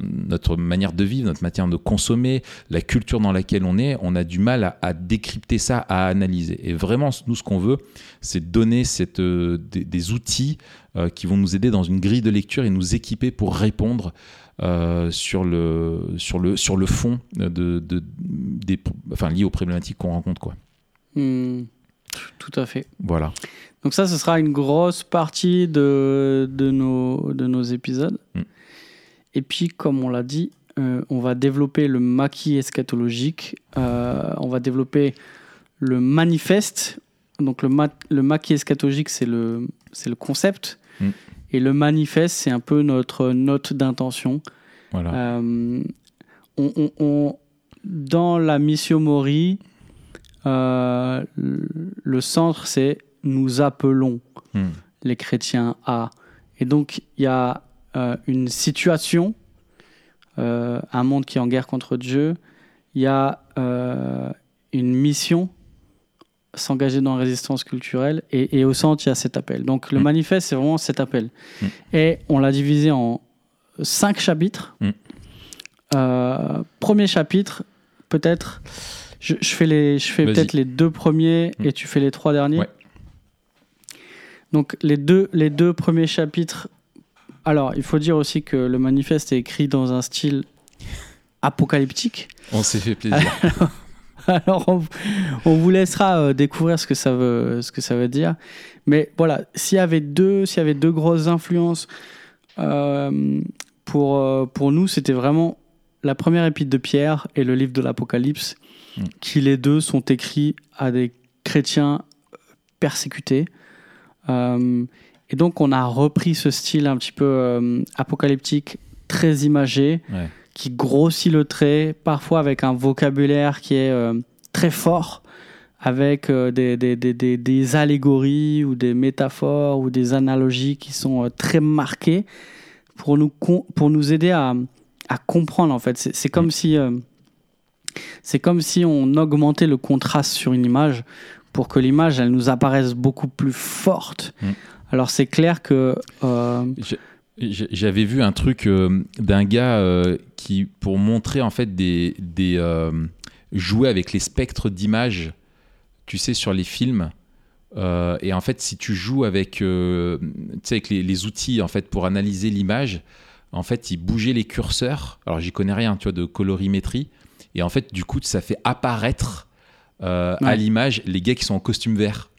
S1: notre manière de vivre, notre manière de consommer, la culture dans laquelle on est, on a du mal à, décrypter ça, à analyser. Et vraiment, nous, ce qu'on veut, c'est donner euh, des, outils euh, qui vont nous aider dans une grille de lecture et nous équiper pour répondre sur, le, fond de, de des, lié aux problématiques qu'on rencontre.
S2: Hmm. Tout à fait.
S1: Voilà.
S2: Donc ça, ce sera une grosse partie de, de, nos, de nos épisodes. Mm. Et puis, comme on l'a dit, euh, on va développer le maquis eschatologique, euh, on va développer le manifeste. Donc le, le maquis eschatologique, c'est le, le concept. Mm. Et le manifeste, c'est un peu notre note d'intention.
S1: Voilà.
S2: Euh, on, on, dans la mission Mori, euh, le centre, c'est nous appelons hmm. les chrétiens à. Et donc, il y a euh, une situation, euh, un monde qui est en guerre contre Dieu. Il y a une mission, s'engager dans la résistance culturelle. Et, au centre, il y a cet appel. Donc, le hmm. manifeste, c'est vraiment cet appel. Hmm. Et on l'a divisé en cinq chapitres. Premier chapitre, peut-être. Je, je fais, les, je fais peut-être les deux premiers
S1: Mm.
S2: et tu fais les trois derniers.
S1: Ouais.
S2: Donc, les deux, les deux premiers chapitres. Alors, il faut dire aussi que le manifeste est écrit dans un style apocalyptique.
S1: On s'est fait plaisir.
S2: Alors, on, on vous laissera euh, découvrir ce que ça veut, ce que ça veut dire. Mais voilà, s'il y avait deux, s'il y avait deux grosses influences euh, pour, euh, pour nous, c'était vraiment la première épître de Pierre et le livre de l'Apocalypse,
S1: Mm.
S2: qui les deux sont écrits à des chrétiens persécutés. Euh, et donc, on a repris ce style un petit peu euh, apocalyptique, très imagé
S1: Ouais.
S2: qui grossit le trait, parfois avec un vocabulaire qui est euh, très fort, avec des, des, des, des, allégories ou des métaphores ou des analogies qui sont très marquées pour nous, pour nous aider à, à comprendre en fait. C'est comme si euh, c'est comme si on augmentait le contraste sur une image pour que l'image elle nous apparaisse beaucoup plus forte.
S1: Mm.
S2: Alors c'est clair que euh,
S1: J'avais vu un truc euh, d'un gars euh, qui, pour montrer en fait des, des jouer avec les spectres d'images, tu sais, sur les films. Euh, et en fait, si tu joues avec, euh, avec les, les outils en fait pour analyser l'image, en fait, il bougeait les curseurs. Alors, j'y connais rien, tu vois, de colorimétrie. Et en fait, du coup, ça fait apparaître euh, à l'image les gars qui sont en costume vert.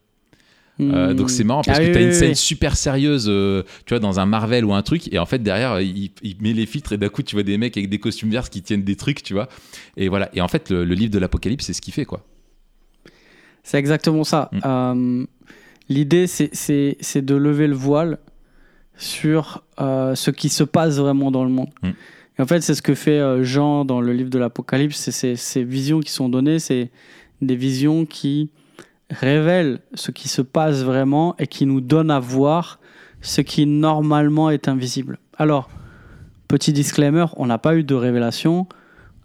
S1: Euh,
S2: hmm,
S1: donc c'est marrant parce
S2: ah
S1: que
S2: oui,
S1: tu as
S2: oui,
S1: une scène
S2: oui.
S1: super sérieuse, euh, tu vois, dans un Marvel ou un truc, et en fait derrière il, il met les filtres et d'un coup tu vois des mecs avec des costumes verts qui tiennent des trucs, tu vois. Et voilà. Et en fait le, le livre de l'Apocalypse c'est ce qu'il fait quoi.
S2: C'est exactement ça.
S1: Mm.
S2: Euh, L'idée, c'est- de lever le voile sur euh, ce qui se passe vraiment dans le monde.
S1: Mm.
S2: Et en fait, c'est ce que fait euh, Jean dans le livre de l'Apocalypse. C'est ces- visions qui sont données, c'est des visions qui révèlent ce qui se passe vraiment et qui nous donnent à voir ce qui normalement est invisible. Alors, petit disclaimer, on n'a pas eu de révélation.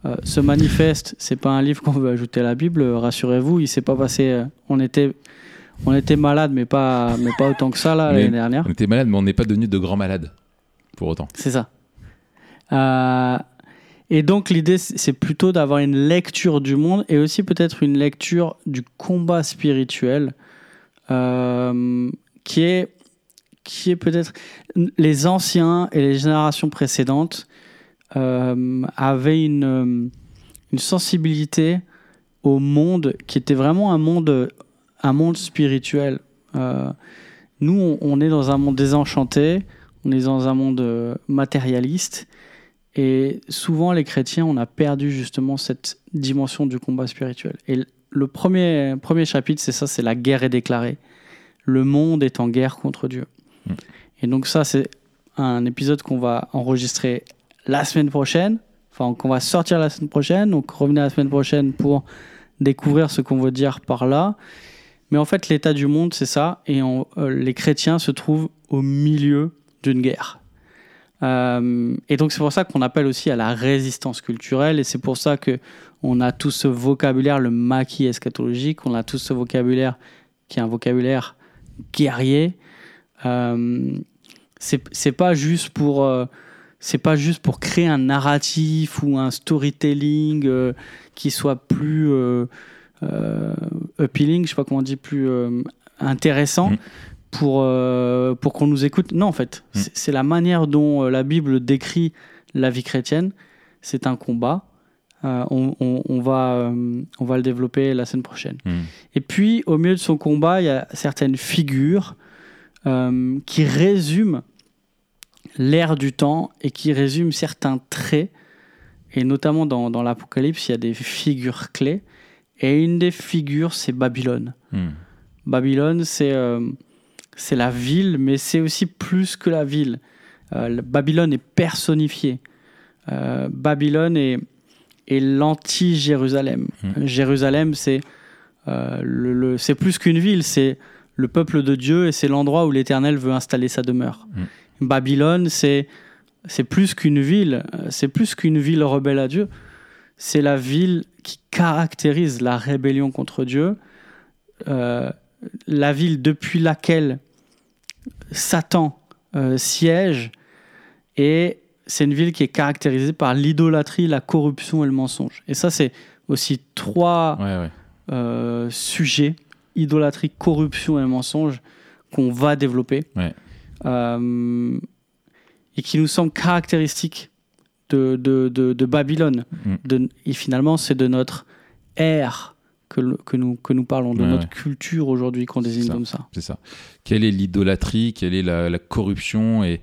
S2: Euh, ce manifeste, c'est pas un livre qu'on veut ajouter à la Bible. Rassurez-vous, il s'est pas passé. euh, on était, on était malade, mais pas, mais pas autant que ça l'année dernière.
S1: On était malade mais on n'est pas devenu de grands malades pour autant.
S2: C'est ça. Euh, et donc l'idée, c'est plutôt d'avoir une lecture du monde et aussi peut-être une lecture du combat spirituel, euh, qui est, qui est peut-être les anciens et les générations précédentes euh, avaient une, sensibilité au monde qui était vraiment un monde, un monde spirituel. Nous, on, est dans un monde désenchanté, on est dans un monde matérialiste. Et souvent, les chrétiens, on a perdu justement cette dimension du combat spirituel. Et le premier, premier chapitre, c'est ça, c'est la guerre est déclarée. Le monde est en guerre contre Dieu.
S1: Mm.
S2: Et donc ça, c'est un épisode qu'on va enregistrer la semaine prochaine, enfin qu'on va sortir la semaine prochaine. Donc revenez la semaine prochaine pour découvrir ce qu'on veut dire par là. Mais en fait, l'état du monde, c'est ça. Et on- euh, les chrétiens se trouvent au milieu d'une guerre. Euh, et donc c'est pour ça qu'on appelle aussi à la résistance culturelle. Et c'est pour ça que on a tout ce vocabulaire, le maquis eschatologique. On a tout ce vocabulaire qui est un vocabulaire guerrier. Euh, c'est c'est pas juste pour euh, pas juste pour créer un narratif ou un storytelling euh, qui soit plus appealing, je sais pas comment on dit, plus intéressant
S1: Mm.
S2: Pour, euh, pour qu'on nous écoute. Non, en fait,
S1: Mm.
S2: c'est la manière dont euh, la Bible décrit la vie chrétienne. C'est un combat. Euh, on, on- on va, euh, on va le développer la semaine prochaine.
S1: Hmm.
S2: Et puis, au milieu de son combat, il y a certaines figures qui résument l'ère du temps et qui résument certains traits. Et notamment dans, dans l'Apocalypse, il y a des figures clés. Et une des figures, c'est Babylone.
S1: Hmm.
S2: Babylone, c'est c'est la ville, mais c'est aussi plus que la ville. Euh, Babylone est personnifiée. Euh, Babylone est, est l'anti-Jérusalem.
S1: Mm.
S2: Jérusalem, c'est euh, le, le- c'est plus qu'une ville, c'est le peuple de Dieu et c'est l'endroit où l'Éternel veut installer sa demeure. Babylone, c'est c'est plus qu'une ville, c'est plus qu'une ville rebelle à Dieu. C'est la ville qui caractérise la rébellion contre Dieu, euh, la ville depuis laquelle Satan euh, siège, et c'est une ville qui est caractérisée par l'idolâtrie, la corruption et le mensonge. Et ça, c'est aussi trois euh, sujets idolâtrie, corruption et mensonge qu'on va développer euh, et qui nous semblent caractéristiques de, de, Babylone. Mm. et finalement, c'est de notre ère que, que, nous, que nous parlons, de notre culture aujourd'hui qu'on désigne comme ça.
S1: C'est ça. Quelle est l'idolâtrie? Quelle est la, corruption? Et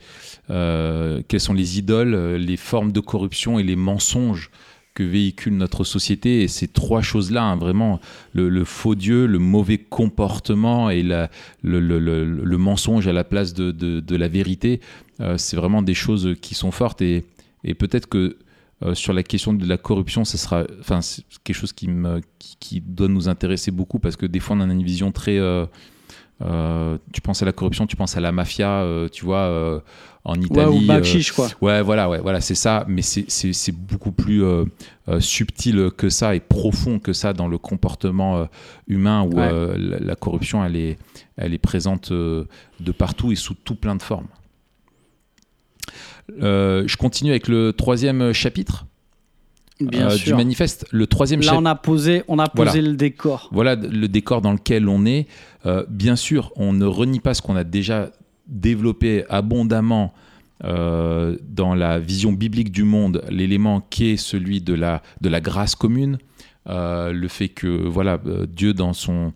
S1: euh, quelles sont les idoles, les formes de corruption et les mensonges que véhicule notre société? Et ces trois choses-là, hein, vraiment, le, faux Dieu, le mauvais comportement et la, le, mensonge à la place de, la vérité, euh, c'est vraiment des choses qui sont fortes. Et, et peut-être que euh, sur la question de la corruption, ce sera, enfin, c'est quelque chose qui, me, qui, doit nous intéresser beaucoup parce que des fois, on a une vision très. Euh, tu penses à la corruption, tu penses à la mafia, tu vois, en Italie.
S2: Ouais, ou quoi.
S1: Ouais, voilà, ouais, voilà, c'est ça. Mais c'est beaucoup plus subtil que ça et profond que ça dans le comportement humain où la, la, corruption, elle est, elle est présente de partout et sous tout plein de formes. Euh, je continue avec le troisième chapitre.
S2: Euh,
S1: du manifeste. Le troisième
S2: Là, on a posé, on a posé le décor.
S1: Voilà le décor dans lequel on est. Euh, bien sûr, on ne renie pas ce qu'on a déjà développé abondamment dans la vision biblique du monde, l'élément qui est celui de la, de la grâce commune. le fait que voilà Dieu dans son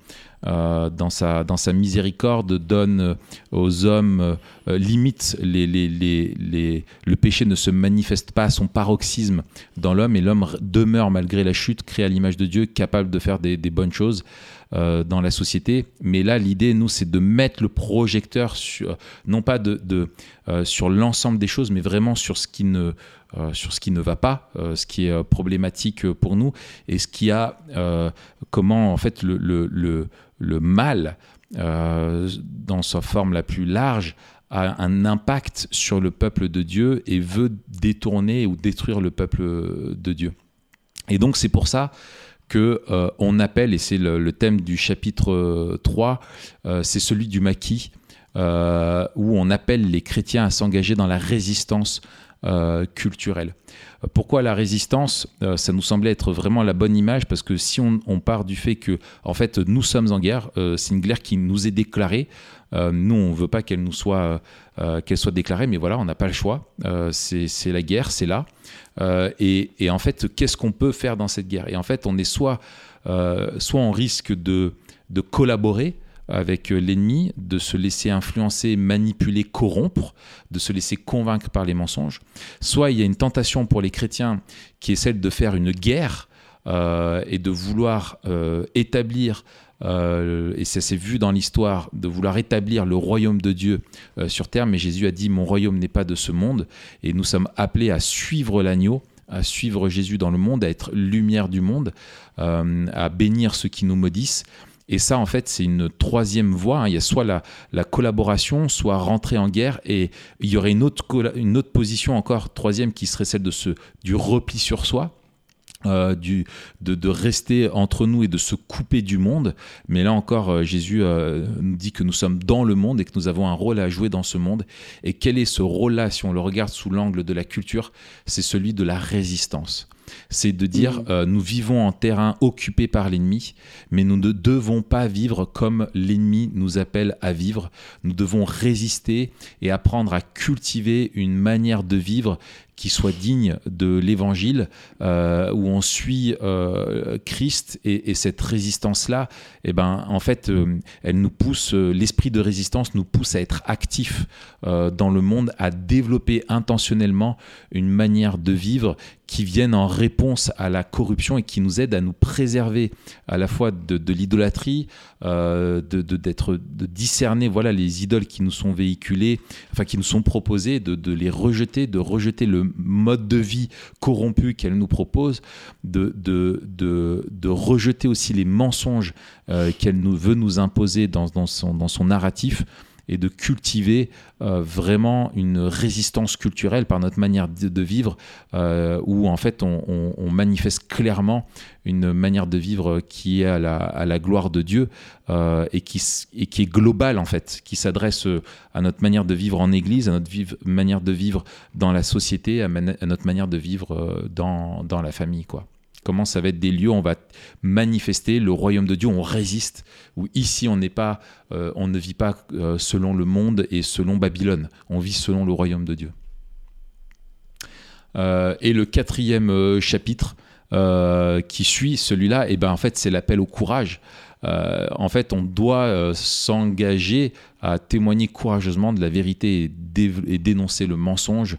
S1: euh, dans, sa, dans sa miséricorde, donne euh, aux hommes, euh, limite, les, les, les, le péché ne se manifeste pas à son paroxysme dans l'homme et l'homme demeure malgré la chute, créé à l'image de Dieu, capable de faire des, bonnes choses. dans la société. Mais là, l'idée, nous, c'est de mettre le projecteur sur, non pas de, de sur l'ensemble des choses, mais vraiment sur ce qui ne, sur ce qui ne va pas, ce qui est problématique pour nous, et ce qui a, comment en fait le, le mal, euh, dans sa forme la plus large, a un impact sur le peuple de Dieu et veut détourner ou détruire le peuple de Dieu. Et donc c'est pour ça que euh, on appelle, et c'est le, thème du chapitre 3, euh, c'est celui du maquis, où on appelle les chrétiens à s'engager dans la résistance culturelle. Pourquoi la résistance euh, Ça nous semblait être vraiment la bonne image parce que si on, part du fait que, en fait, nous sommes en guerre, euh, c'est une guerre qui nous est déclarée. Euh, nous, on ne veut pas qu'elle nous soit, qu'elle soit déclarée, mais voilà, on n'a pas le choix. c'est la guerre, c'est là. Et, et, en fait, qu'est-ce qu'on peut faire dans cette guerre? Et en fait, on est soit, soit on risque de, de collaborer avec euh, l'ennemi, de se laisser influencer, manipuler, corrompre, de se laisser convaincre par les mensonges. Soit il y a une tentation pour les chrétiens qui est celle de faire une guerre euh, et de vouloir euh, établir, et ça s'est vu dans l'histoire, de vouloir établir le royaume de Dieu sur terre. Mais Jésus a dit, mon royaume n'est pas de ce monde, et nous sommes appelés à suivre l'agneau à suivre Jésus dans le monde, à être lumière du monde, à bénir ceux qui nous maudissent. Et ça, en fait, c'est une troisième voie. Hein. Il y a soit la, la, collaboration, soit rentrer en guerre. Et il y aurait une autre, position encore, troisième, qui serait celle de ce, du repli sur soi. Euh, du, de, de, rester entre nous et de se couper du monde. Mais là encore, euh, Jésus euh, nous dit que nous sommes dans le monde et que nous avons un rôle à jouer dans ce monde. Et quel est ce rôle-là, si on le regarde sous l'angle de la culture C'est celui de la résistance c'est de dire mm. euh, nous vivons en terrain occupé par l'ennemi, mais nous ne devons pas vivre comme l'ennemi nous appelle à vivre. Nous devons résister et apprendre à cultiver une manière de vivre qui soit digne de l'évangile, euh, où on suit euh, Christ et, cette résistance-là, eh ben, en fait, euh, elle nous pousse, l'esprit de résistance nous pousse à être actifs dans le monde, à développer intentionnellement une manière de vivre qui vienne en réponse à la corruption et qui nous aide à nous préserver à la fois de, l'idolâtrie, de, d'être, de discerner voilà les idoles qui nous sont véhiculées, enfin qui nous sont proposées, de, de les rejeter, de rejeter le mode de vie corrompu qu'elle nous propose, de, de, rejeter aussi les mensonges euh, qu'elle nous, veut nous imposer dans, son, dans son narratif et de cultiver euh, vraiment une résistance culturelle par notre manière de, vivre, euh, où en fait on, manifeste clairement une manière de vivre qui est à la, gloire de Dieu euh, et, qui, est globale en fait, qui s'adresse à notre manière de vivre en Église, à notre manière de vivre dans la société, à, à notre manière de vivre dans, dans la famille. quoi comment ça va être des lieux où on va manifester le royaume de Dieu, on résiste, où ici on n'est pas, euh, on ne vit pas euh, selon le monde et selon Babylone, on vit selon le royaume de Dieu. Euh, et le quatrième chapitre qui suit celui-là, et eh ben en fait c'est l'appel au courage. en fait, on doit s'engager à témoigner courageusement de la vérité et, dénoncer le mensonge,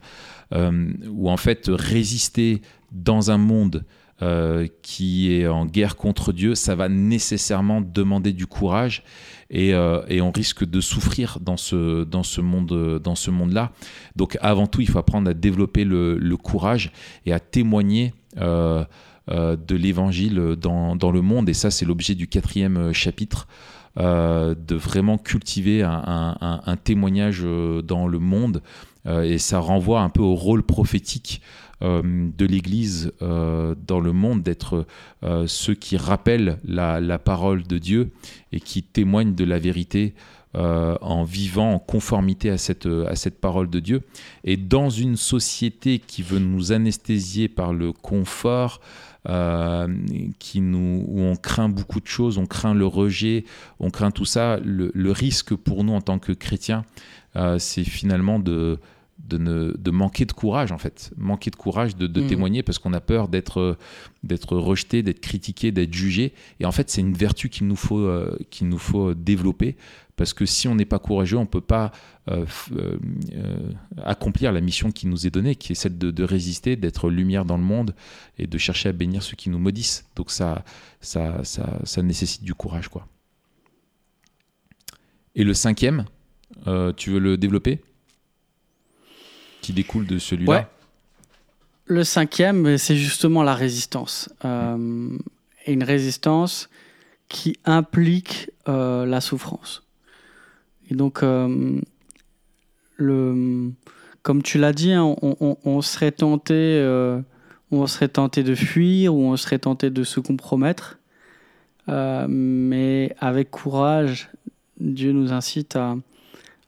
S1: ou en fait résister dans un monde euh, qui est en guerre contre Dieu, ça va nécessairement demander du courage et, euh, on risque de souffrir dans ce, dans ce monde monde-là. Donc avant tout, il faut apprendre à développer le, courage et à témoigner euh, de l'évangile dans, dans, le monde. Et ça, c'est l'objet du quatrième chapitre. de vraiment cultiver un, témoignage dans le monde et ça renvoie un peu au rôle prophétique de l'Église euh, dans le monde, d'être euh, ceux qui rappellent la, parole de Dieu et qui témoignent de la vérité en vivant en conformité à cette, à cette parole de Dieu. Et dans une société qui veut nous anesthésier par le confort, qui nous, où on craint beaucoup de choses, on craint le rejet, on craint tout ça, le risque pour nous en tant que chrétiens, c'est finalement de, de, ne, de manquer de courage en fait, manquer de courage de, mm. témoigner parce qu'on a peur d'être d'être rejeté, d'être critiqué, d'être jugé. Et en fait, c'est une vertu qu'il nous faut euh, qu'il nous faut développer parce que si on n'est pas courageux, on peut pas euh, euh, accomplir la mission qui nous est donnée, qui est celle de, résister, d'être lumière dans le monde et de chercher à bénir ceux qui nous maudissent. Donc ça ça, ça, ça nécessite du courage quoi. Et le cinquième, tu veux le développer? Qui découle de celui-là
S2: Le cinquième, c'est justement la résistance. Euh, une résistance qui implique euh, la souffrance. Et donc, euh, le, comme tu l'as dit, hein, on, serait tenté, on serait tenté de fuir ou on serait tenté de se compromettre. mais avec courage, Dieu nous incite à,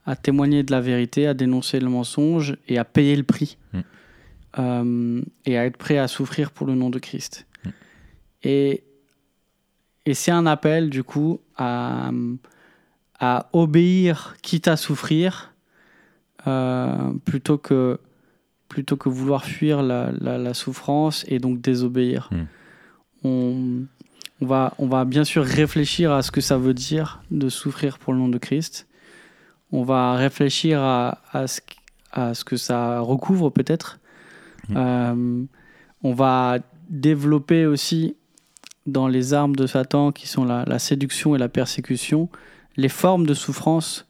S2: à témoigner de la vérité, à dénoncer le mensonge et à payer le prix. Mm. Euh, et à être prêt à souffrir pour le nom de Christ. Mm. Et, et c'est un appel, du coup, à, à obéir, quitte à souffrir, euh, plutôt, que, plutôt que vouloir fuir la, la, souffrance et donc désobéir. Mm. On, on, va, on va bien sûr réfléchir à ce que ça veut dire de souffrir pour le nom de Christ on va réfléchir à, ce, à ce, que ça recouvre peut-être. Mmh. Euh, on va développer aussi dans les armes de Satan, qui sont la, séduction et la persécution, les formes de souffrance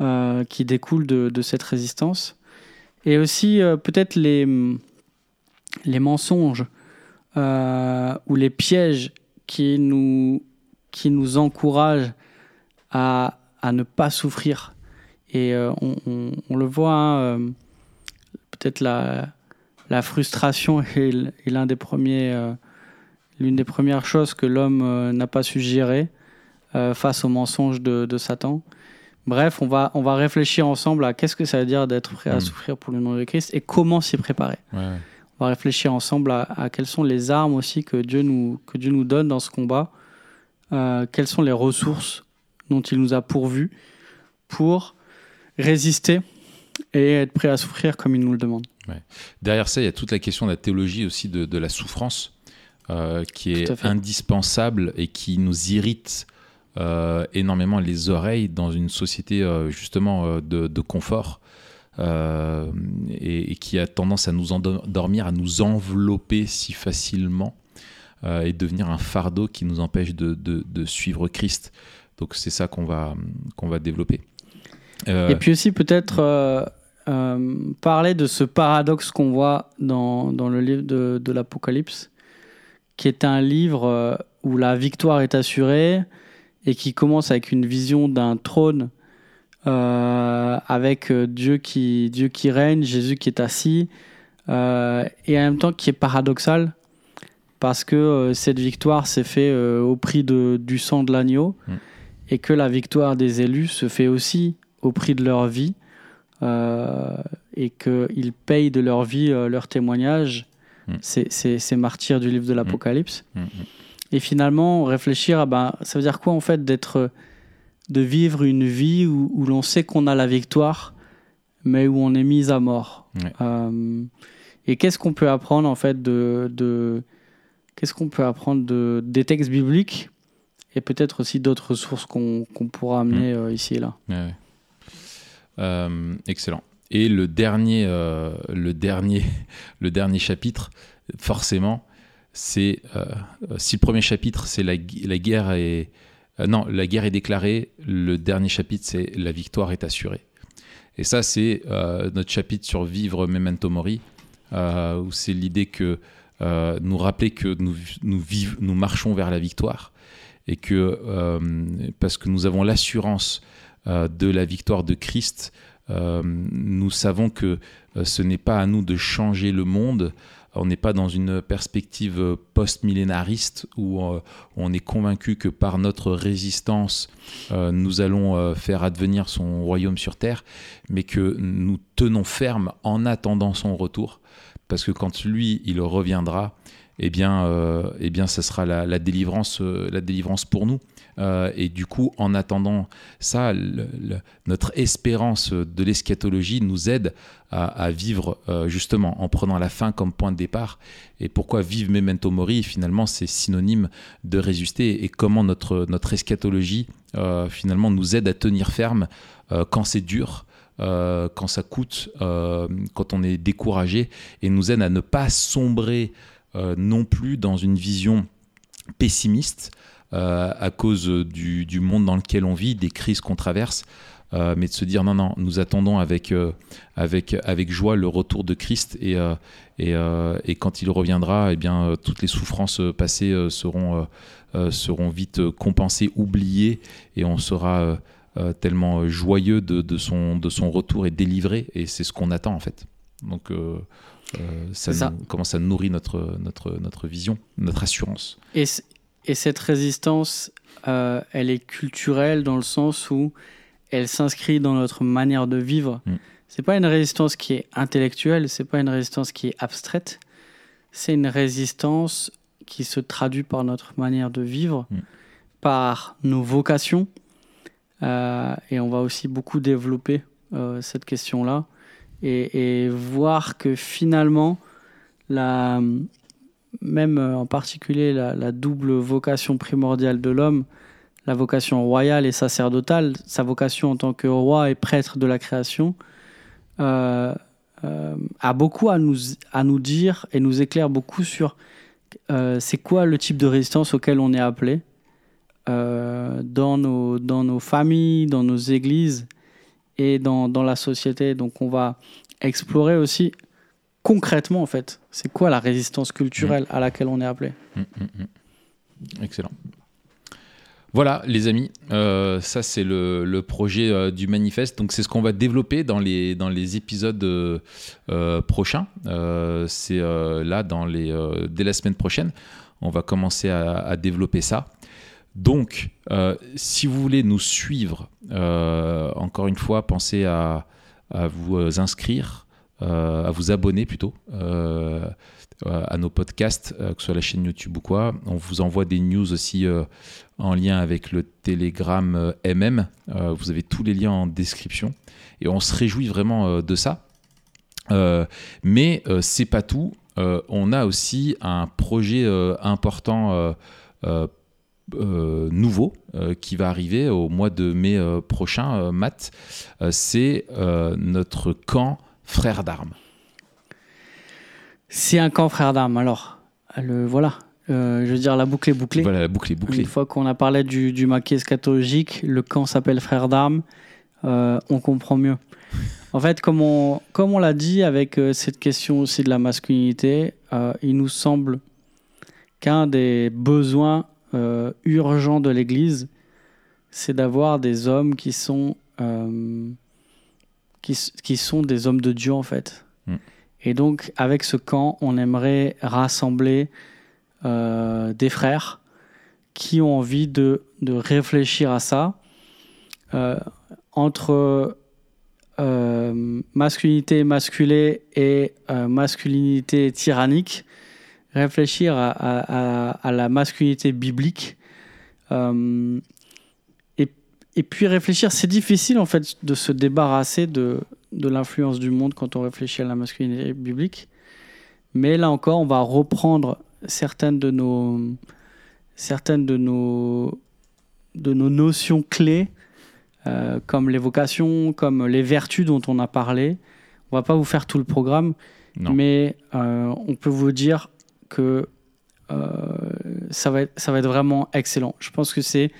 S2: euh, qui découlent de, cette résistance. Et aussi euh, peut-être les, les mensonges ou les pièges qui nous, qui nous encouragent à, à ne pas souffrir et euh, on, le voit, hein, euh, peut-être la, la, frustration est, l'un des premiers, euh, l'une des premières choses que l'homme n'a pas su gérer face aux mensonges de, Satan. Bref, on va, on va réfléchir ensemble à qu'est-ce que ça veut dire d'être prêt à hmm. souffrir pour le nom de Christ et comment s'y préparer. On va réfléchir ensemble à, quelles sont les armes aussi que Dieu nous, que Dieu nous donne dans ce combat, quelles sont les ressources dont il nous a pourvus pour résister et être prêt à souffrir comme il nous le demande.
S1: Derrière ça, il y a toute la question de la théologie aussi de, la souffrance, euh, qui est indispensable et qui nous irrite euh, énormément les oreilles dans une société euh, justement de, confort. Et, qui a tendance à nous endormir, à nous envelopper si facilement et devenir un fardeau qui nous empêche de, de suivre Christ. Donc c'est ça qu'on va, qu'on va développer.
S2: Euh, Et puis aussi peut-être euh, euh, parler de ce paradoxe qu'on voit dans, dans, le livre de, de l'Apocalypse, qui est un livre où la victoire est assurée et qui commence avec une vision d'un trône euh, avec Dieu qui, Dieu qui règne, Jésus qui est assis, et en même temps qui est paradoxal, parce que cette victoire s'est faite au prix de, du sang de l'agneau,
S1: Mm.
S2: et que la victoire des élus se fait aussi au prix de leur vie, et qu'ils payent de leur vie leur témoignage,
S1: Mm.
S2: ces, martyrs du livre de l'Apocalypse.
S1: Mm, mm.
S2: Et finalement, réfléchir à ben, ça veut dire quoi en fait d'être, de vivre une vie où, où l'on sait qu'on a la victoire, mais où on est mis à mort.
S1: Ouais.
S2: Euh, et qu'est-ce qu'on peut apprendre en fait de, de qu'est-ce qu'on peut apprendre de, des textes bibliques et peut-être aussi d'autres sources qu'on, qu'on pourra amener euh, ici et là?
S1: Ouais, ouais. Euh, excellent. Et le dernier, euh, le dernier, le dernier chapitre, forcément, c'est euh, si le premier chapitre c'est la, la guerre est non la guerre est déclarée, le dernier chapitre c'est la victoire est assurée. Et ça c'est notre chapitre sur vivre memento mori, où c'est l'idée que nous rappeler que nous nous marchons vers la victoire et que parce que nous avons l'assurance de la victoire de Christ, euh, nous savons que euh, ce n'est pas à nous de changer le monde. On n'est pas dans une perspective euh, post-millénariste où euh, on est convaincu que par notre résistance, euh, nous allons euh, faire advenir son royaume sur terre, mais que nous tenons ferme en attendant son retour, parce que quand lui, il reviendra, eh bien, euh, eh bien, ça sera la, la délivrance, euh, la délivrance pour nous. Euh, et du coup, en attendant ça, notre espérance de l'eschatologie nous aide à, à vivre euh, justement en prenant la fin comme point de départ. Et pourquoi vivre memento mori? Finalement, c'est synonyme de résister. Et comment notre, notre eschatologie finalement nous aide à tenir ferme quand c'est dur. quand ça coûte, quand on est découragé, et nous aide à ne pas sombrer non plus dans une vision pessimiste euh, à cause du, monde dans lequel on vit, des crises qu'on traverse, euh, mais de se dire non, non, nous attendons avec, euh, avec, avec joie le retour de Christ et, euh, et, euh, et quand il reviendra, eh bien, euh, toutes les souffrances euh, passées euh, seront, euh, euh, seront vite euh, compensées, oubliées et on sera euh, euh, tellement euh, joyeux de, de, son, de son retour et délivré et c'est ce qu'on attend en fait. Donc euh, euh, ça,
S2: C'est ça.
S1: nous- nourrir notre, notre, notre vision, notre assurance.
S2: Et, cette résistance, euh, elle est culturelle dans le sens où elle s'inscrit dans notre manière de vivre.
S1: Mm.
S2: C'est pas une résistance qui est intellectuelle, c'est pas une résistance qui est abstraite. C'est une résistance qui se traduit par notre manière de vivre,
S1: Mm.
S2: par nos vocations. Euh, et on va aussi beaucoup développer euh, cette question-là et, voir que finalement, même euh, en particulier la, double vocation primordiale de l'homme, la vocation royale et sacerdotale, sa vocation en tant que roi et prêtre de la création, euh, euh, a beaucoup à nous, à nous dire et nous éclaire beaucoup sur c'est quoi le type de résistance auquel on est appelé dans, nos, dans nos familles, dans nos églises et dans, dans la société. Donc on va explorer aussi concrètement en fait, c'est quoi la résistance culturelle à laquelle on est appelé.
S1: Mm, mm, mm. Excellent. Voilà, les amis, euh, ça c'est le, le projet euh, du manifeste. Donc c'est ce qu'on va développer dans les, dans les épisodes euh, prochains. C'est là, dans les, dès la semaine prochaine, on va commencer à, à développer ça. Donc, euh, si vous voulez nous suivre, euh, encore une fois, pensez à, vous euh, inscrire, à vous abonner plutôt. à nos podcasts, que ce soit la chaîne YouTube ou quoi. On vous envoie des news aussi en lien avec le Telegram MM. Vous avez tous les liens en description. Et on se réjouit vraiment de ça. Mais c'est pas tout. On a aussi un projet important euh, nouveau euh, qui va arriver au mois de mai euh, prochain, Matt. C'est notre camp Frères d'armes.
S2: C'est un camp frère d'armes. Alors, le, voilà, je veux dire, la boucle est bouclée.
S1: Voilà, la boucle est bouclée.
S2: Une fois qu'on a parlé du, du maquis eschatologique, le camp s'appelle Frères d'armes, on comprend mieux. En fait, comme on, comme on l'a dit avec cette question aussi de la masculinité, il nous semble qu'un des besoins euh, urgents de l'Église, c'est d'avoir des hommes qui sont, euh, qui, qui, sont des hommes de Dieu en fait.
S1: Mm.
S2: Et donc, avec ce camp, on aimerait rassembler euh, des frères qui ont envie de, de réfléchir à ça entre masculinité masculée et masculinité tyrannique, réfléchir à, à, à, la masculinité biblique. Euh, et, et, puis réfléchir, c'est difficile en fait de se débarrasser de, de l'influence du monde quand on réfléchit à la masculinité biblique. Mais là encore, on va reprendre certaines de nos, certaines de nos, de nos notions clés euh, comme les vocations, comme les vertus dont on a parlé. On va pas vous faire tout le programme,
S1: Non.
S2: mais euh, on peut vous dire que euh, ça, va être, ça va être vraiment excellent. Je pense que c'est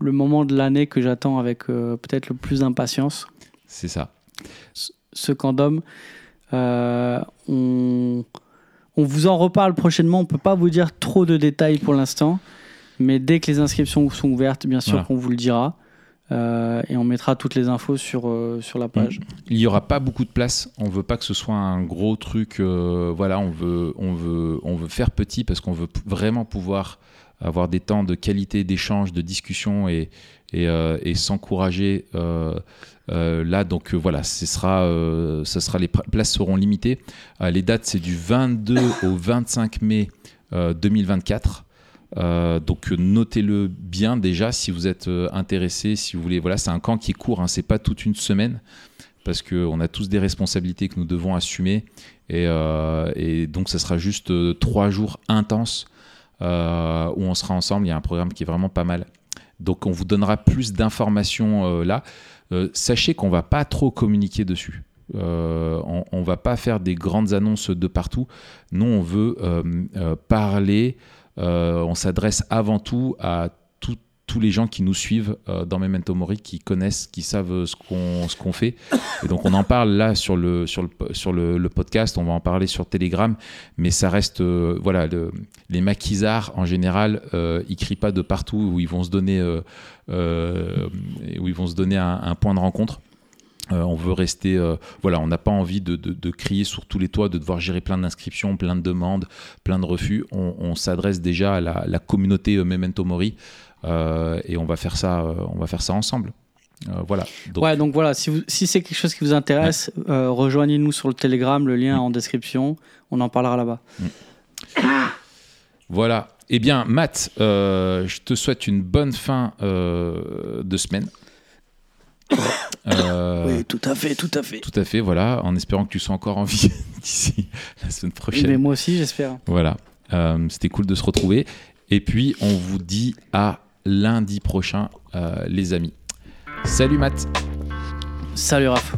S2: le moment de l'année que j'attends avec euh, peut-être le plus d'impatience.
S1: C'est ça.
S2: Ce condom, euh, on, on vous en reparle prochainement. On peut pas vous dire trop de détails pour l'instant, mais dès que les inscriptions sont ouvertes, bien sûr
S1: Voilà.
S2: qu'on vous le dira. Euh, et on mettra toutes les infos sur, euh, sur la page.
S1: Il n'y aura pas beaucoup de place. On veut pas que ce soit un gros truc. euh, voilà, on veut, on veut, on veut faire petit parce qu'on veut vraiment pouvoir avoir des temps de qualité, d'échange, de discussion et, et, et s'encourager là. Donc voilà, ce sera, ce sera les places seront limitées. Les dates c'est du 22 au 25 mai euh, 2024. Euh, donc notez-le bien déjà si vous êtes euh, intéressé, si vous voulez. Voilà, c'est un camp qui est court, hein, c'est pas toute une semaine parce qu'on a tous des responsabilités que nous devons assumer et, euh, donc ça sera juste trois jours intenses où on sera ensemble. Il y a un programme qui est vraiment pas mal. Donc on vous donnera plus d'informations là. Sachez qu'on va pas trop communiquer dessus. On, on va pas faire des grandes annonces de partout. Nous, on veut parler. Euh, on s'adresse avant tout à tous les gens qui nous suivent euh, dans Memento Mori, qui connaissent, qui savent euh, ce qu'on fait. Et donc on en parle là sur le sur le sur le, podcast. On va en parler sur Telegram, mais ça reste voilà le- les maquisards en général, ils crient pas de partout où ils vont se donner où ils vont se donner un, un point de rencontre. Euh, on veut rester, euh, voilà, on n'a pas envie de, de- de crier sur tous les toits, de devoir gérer plein d'inscriptions, plein de demandes, plein de refus. On, on s'adresse déjà à la, la communauté euh, Memento Mori et on va faire ça, on va faire ça ensemble. Voilà. Donc,
S2: ouais, donc voilà, si, si c'est quelque chose qui vous intéresse, rejoignez-nous sur le Telegram, le lien en description. On en parlera là-bas.
S1: Voilà. Eh bien, Matt, je te souhaite une bonne fin de semaine. Euh,
S2: tout à fait, tout à fait.
S1: Tout à fait, voilà, en espérant que tu sois encore en vie d'ici la semaine prochaine.
S2: Mais moi aussi, j'espère.
S1: Voilà, Euh, c'était cool de se retrouver. Et puis, on vous dit à lundi prochain, euh, les amis. Salut Matt
S2: Salut Raph.